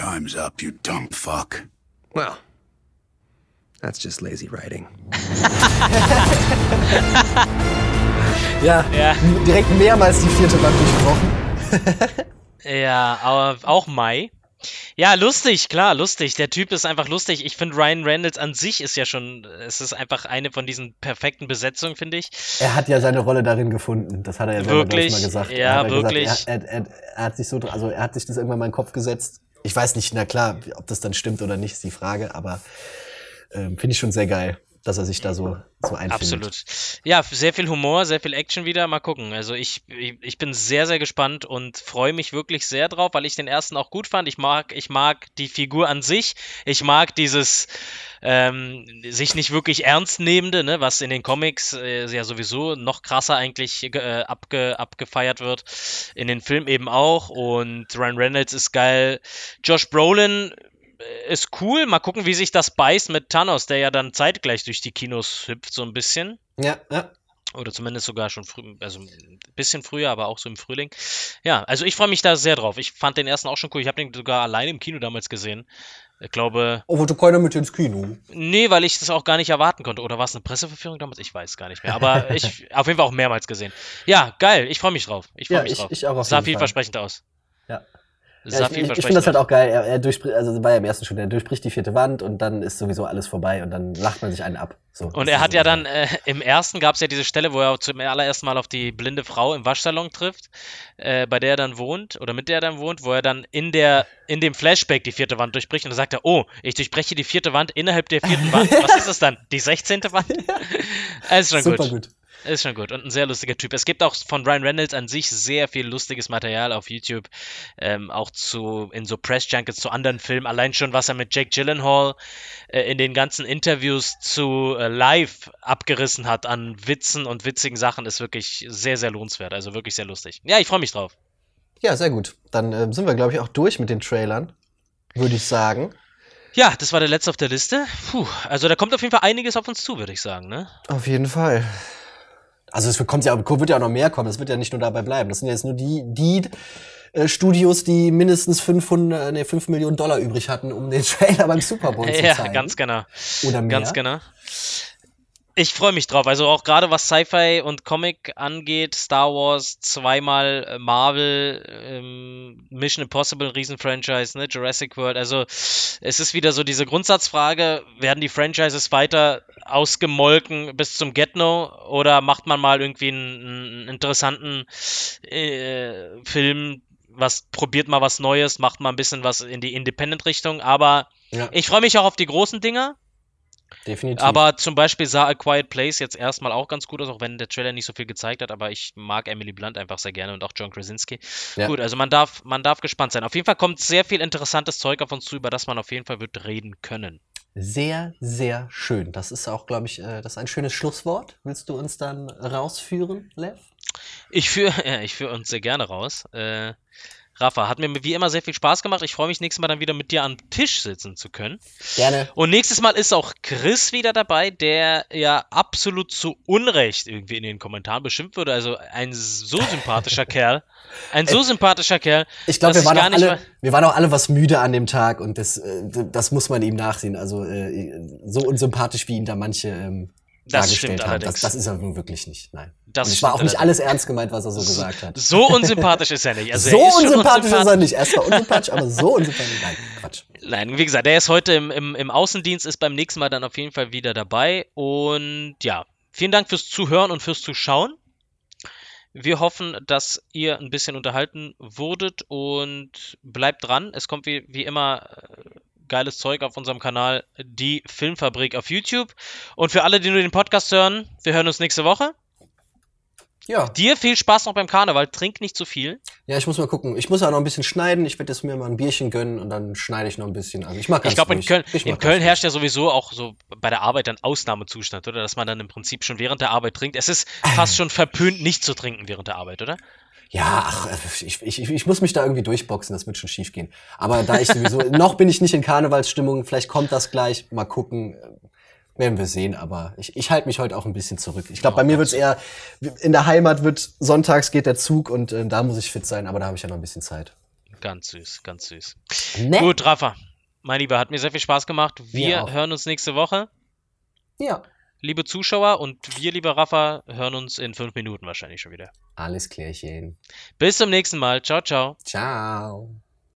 time's up, you dumb fuck. Well, that's just lazy writing. Ja, Ja. direkt mehrmals die vierte Wand durchbrochen. Ja, aber auch Mai. Ja, lustig, klar, lustig. Der Typ ist einfach lustig. Ich finde, Ryan Reynolds an sich ist ja schon, es ist einfach eine von diesen perfekten Besetzungen, finde ich. Er hat ja seine Rolle darin gefunden. Das hat er ja selber Wirklich? mal gesagt. Ja, Er hat wirklich. Gesagt, er, er, er, er hat sich so, also er hat sich das irgendwann mal in den Kopf gesetzt. Ich weiß nicht, na klar, ob das dann stimmt oder nicht, ist die Frage, aber ähm, finde ich schon sehr geil, dass er sich da so, so einfindet. Absolut. Ja, sehr viel Humor, sehr viel Action wieder. Mal gucken. Also ich, ich, ich bin sehr, sehr gespannt und freue mich wirklich sehr drauf, weil ich den ersten auch gut fand. Ich mag, ich mag die Figur an sich. Ich mag dieses ähm, sich nicht wirklich ernst nehmende, ne, was in den Comics äh, ja sowieso noch krasser eigentlich äh, abge, abgefeiert wird. In den Filmen eben auch. Und Ryan Reynolds ist geil. Josh Brolin ist cool. Mal gucken, wie sich das beißt mit Thanos, der ja dann zeitgleich durch die Kinos hüpft, so ein bisschen. Ja, ja. Oder zumindest sogar schon früh, also ein bisschen früher, aber auch so im Frühling. Ja, also ich freue mich da sehr drauf. Ich fand den ersten auch schon cool. Ich habe den sogar alleine im Kino damals gesehen. Ich glaube. Oh, wollte keiner mit ins Kino? Nee, weil ich das auch gar nicht erwarten konnte. Oder war es eine Presseverführung damals? Ich weiß gar nicht mehr. Aber ich auf jeden Fall auch mehrmals gesehen. Ja, geil. Ich freue mich drauf. Ich freue Ja, mich ich- drauf. ich auch auf Sah vielversprechend aus. Ja. Ja, ich ich, ich finde das halt auch geil. Er, er durchbricht, also war ja im ersten schon, er durchbricht die vierte Wand und dann ist sowieso alles vorbei und dann lacht man sich einen ab. So, Und er hat so ja dann, äh, im ersten gab es ja diese Stelle, wo er zum allerersten Mal auf die blinde Frau im Waschsalon trifft, äh, bei der er dann wohnt, oder mit der er dann wohnt, wo er dann in der, in dem Flashback die vierte Wand durchbricht und dann sagt er, oh, ich durchbreche die vierte Wand innerhalb der vierten Wand. Was ist das dann? Die sechzehnte Wand? ist schon Super gut. gut. Ist schon gut und ein sehr lustiger Typ. Es gibt auch von Ryan Reynolds an sich sehr viel lustiges Material auf YouTube, ähm, auch zu in so Press Junkets zu anderen Filmen. Allein schon, was er mit Jake Gyllenhaal äh, in den ganzen Interviews zu äh, Live abgerissen hat an Witzen und witzigen Sachen, ist wirklich sehr, sehr lohnenswert. Also wirklich sehr lustig. Ja, ich freue mich drauf. Ja, sehr gut. Dann ähm, sind wir, glaube ich, auch durch mit den Trailern. Würde ich sagen. Ja, das war der letzte auf der Liste. Puh, also da kommt auf jeden Fall einiges auf uns zu, würde ich sagen. Ne? Auf jeden Fall. Also es kommt ja, wird ja auch noch mehr kommen. Es wird ja nicht nur dabei bleiben. Das sind ja jetzt nur die, die äh, Studios, die mindestens 500, nee, 5 Millionen Dollar übrig hatten, um den Trailer beim Super Bowl zu Ja, zeigen. ganz genau. Oder mehr. Ganz genau. Ich freue mich drauf. Also auch gerade was Sci-Fi und Comic angeht, Star Wars, zweimal äh, Marvel, ähm, Mission Impossible, Riesenfranchise, ne, Jurassic World. Also es ist wieder so diese Grundsatzfrage, werden die Franchises weiter ausgemolken bis zum Get-No oder macht man mal irgendwie einen, einen interessanten äh, Film, was probiert mal was Neues, macht mal ein bisschen was in die Independent-Richtung, aber Ja. ich freue mich auch auf die großen Dinger. Definitiv. Aber zum Beispiel sah A Quiet Place jetzt erstmal auch ganz gut aus, auch wenn der Trailer nicht so viel gezeigt hat, aber ich mag Emily Blunt einfach sehr gerne und auch John Krasinski. Ja. Gut, also man darf, man darf gespannt sein. Auf jeden Fall kommt sehr viel interessantes Zeug auf uns zu, über das man auf jeden Fall wird reden können. Sehr, sehr schön. Das ist auch, glaube ich, äh, das ist ein schönes Schlusswort. Willst du uns dann rausführen, Lev? Ich führe ich führ uns sehr gerne raus. Äh, Rafa, hat mir wie immer sehr viel Spaß gemacht. Ich freue mich nächstes Mal dann wieder mit dir am Tisch sitzen zu können. Gerne. Und nächstes Mal ist auch Chris wieder dabei, der ja absolut zu Unrecht irgendwie in den Kommentaren beschimpft wurde. Also ein so sympathischer Kerl. Ein so sympathischer Kerl. Ich glaube, wir, waren auch alle- wir waren auch alle was müde an dem Tag und das, äh, das muss man ihm nachsehen. Also äh, so unsympathisch, wie ihn da manche ähm, Das dargestellt stimmt haben. Das, das ist er nun wirklich nicht. Nein. Das und es war auch nicht allerdings. alles ernst gemeint, was er so gesagt hat. So unsympathisch ist er nicht. Also so er ist schon unsympathisch ist er unsympathisch. nicht. Er ist zwar unsympathisch, aber so unsympathisch. Nein, Quatsch. Nein, wie gesagt, der ist heute im, im, im Außendienst, ist beim nächsten Mal dann auf jeden Fall wieder dabei. Und ja, vielen Dank fürs Zuhören und fürs Zuschauen. Wir hoffen, dass ihr ein bisschen unterhalten wurdet und bleibt dran. Es kommt wie, wie immer äh, geiles Zeug auf unserem Kanal, die Filmfabrik auf YouTube. Und für alle, die nur den Podcast hören, wir hören uns nächste Woche. Ja. Dir viel Spaß noch beim Karneval. Trink nicht zu viel. Ja, ich muss mal gucken. Ich muss auch noch ein bisschen schneiden. Ich werde jetzt mir mal ein Bierchen gönnen und dann schneide ich noch ein bisschen. Also ich mag ganz Ich glaube, in. Köln, Ich in Köln herrscht ja sowieso auch so bei der Arbeit ein Ausnahmezustand, oder? Dass man dann im Prinzip schon während der Arbeit trinkt. Es ist fast schon verpönt, nicht zu trinken während der Arbeit, oder? Ja, ach, ich, ich, ich, ich muss mich da irgendwie durchboxen, das wird schon schief gehen. Aber da ich sowieso, noch bin ich nicht in Karnevalsstimmung, vielleicht kommt das gleich, mal gucken, äh, werden wir sehen, aber ich, ich halte mich heute auch ein bisschen zurück. Ich glaube, bei mir wird's eher, in der Heimat wird, sonntags geht der Zug und äh, da muss ich fit sein, aber da habe ich ja noch ein bisschen Zeit. Ganz süß, ganz süß. Ne? Gut, Rafa, mein Lieber, hat mir sehr viel Spaß gemacht. Wir hören uns nächste Woche. Ja. Liebe Zuschauer und wir, lieber Rafa, hören uns in fünf Minuten wahrscheinlich schon wieder. Alles klärchen. Bis zum nächsten Mal. Ciao, ciao. Ciao.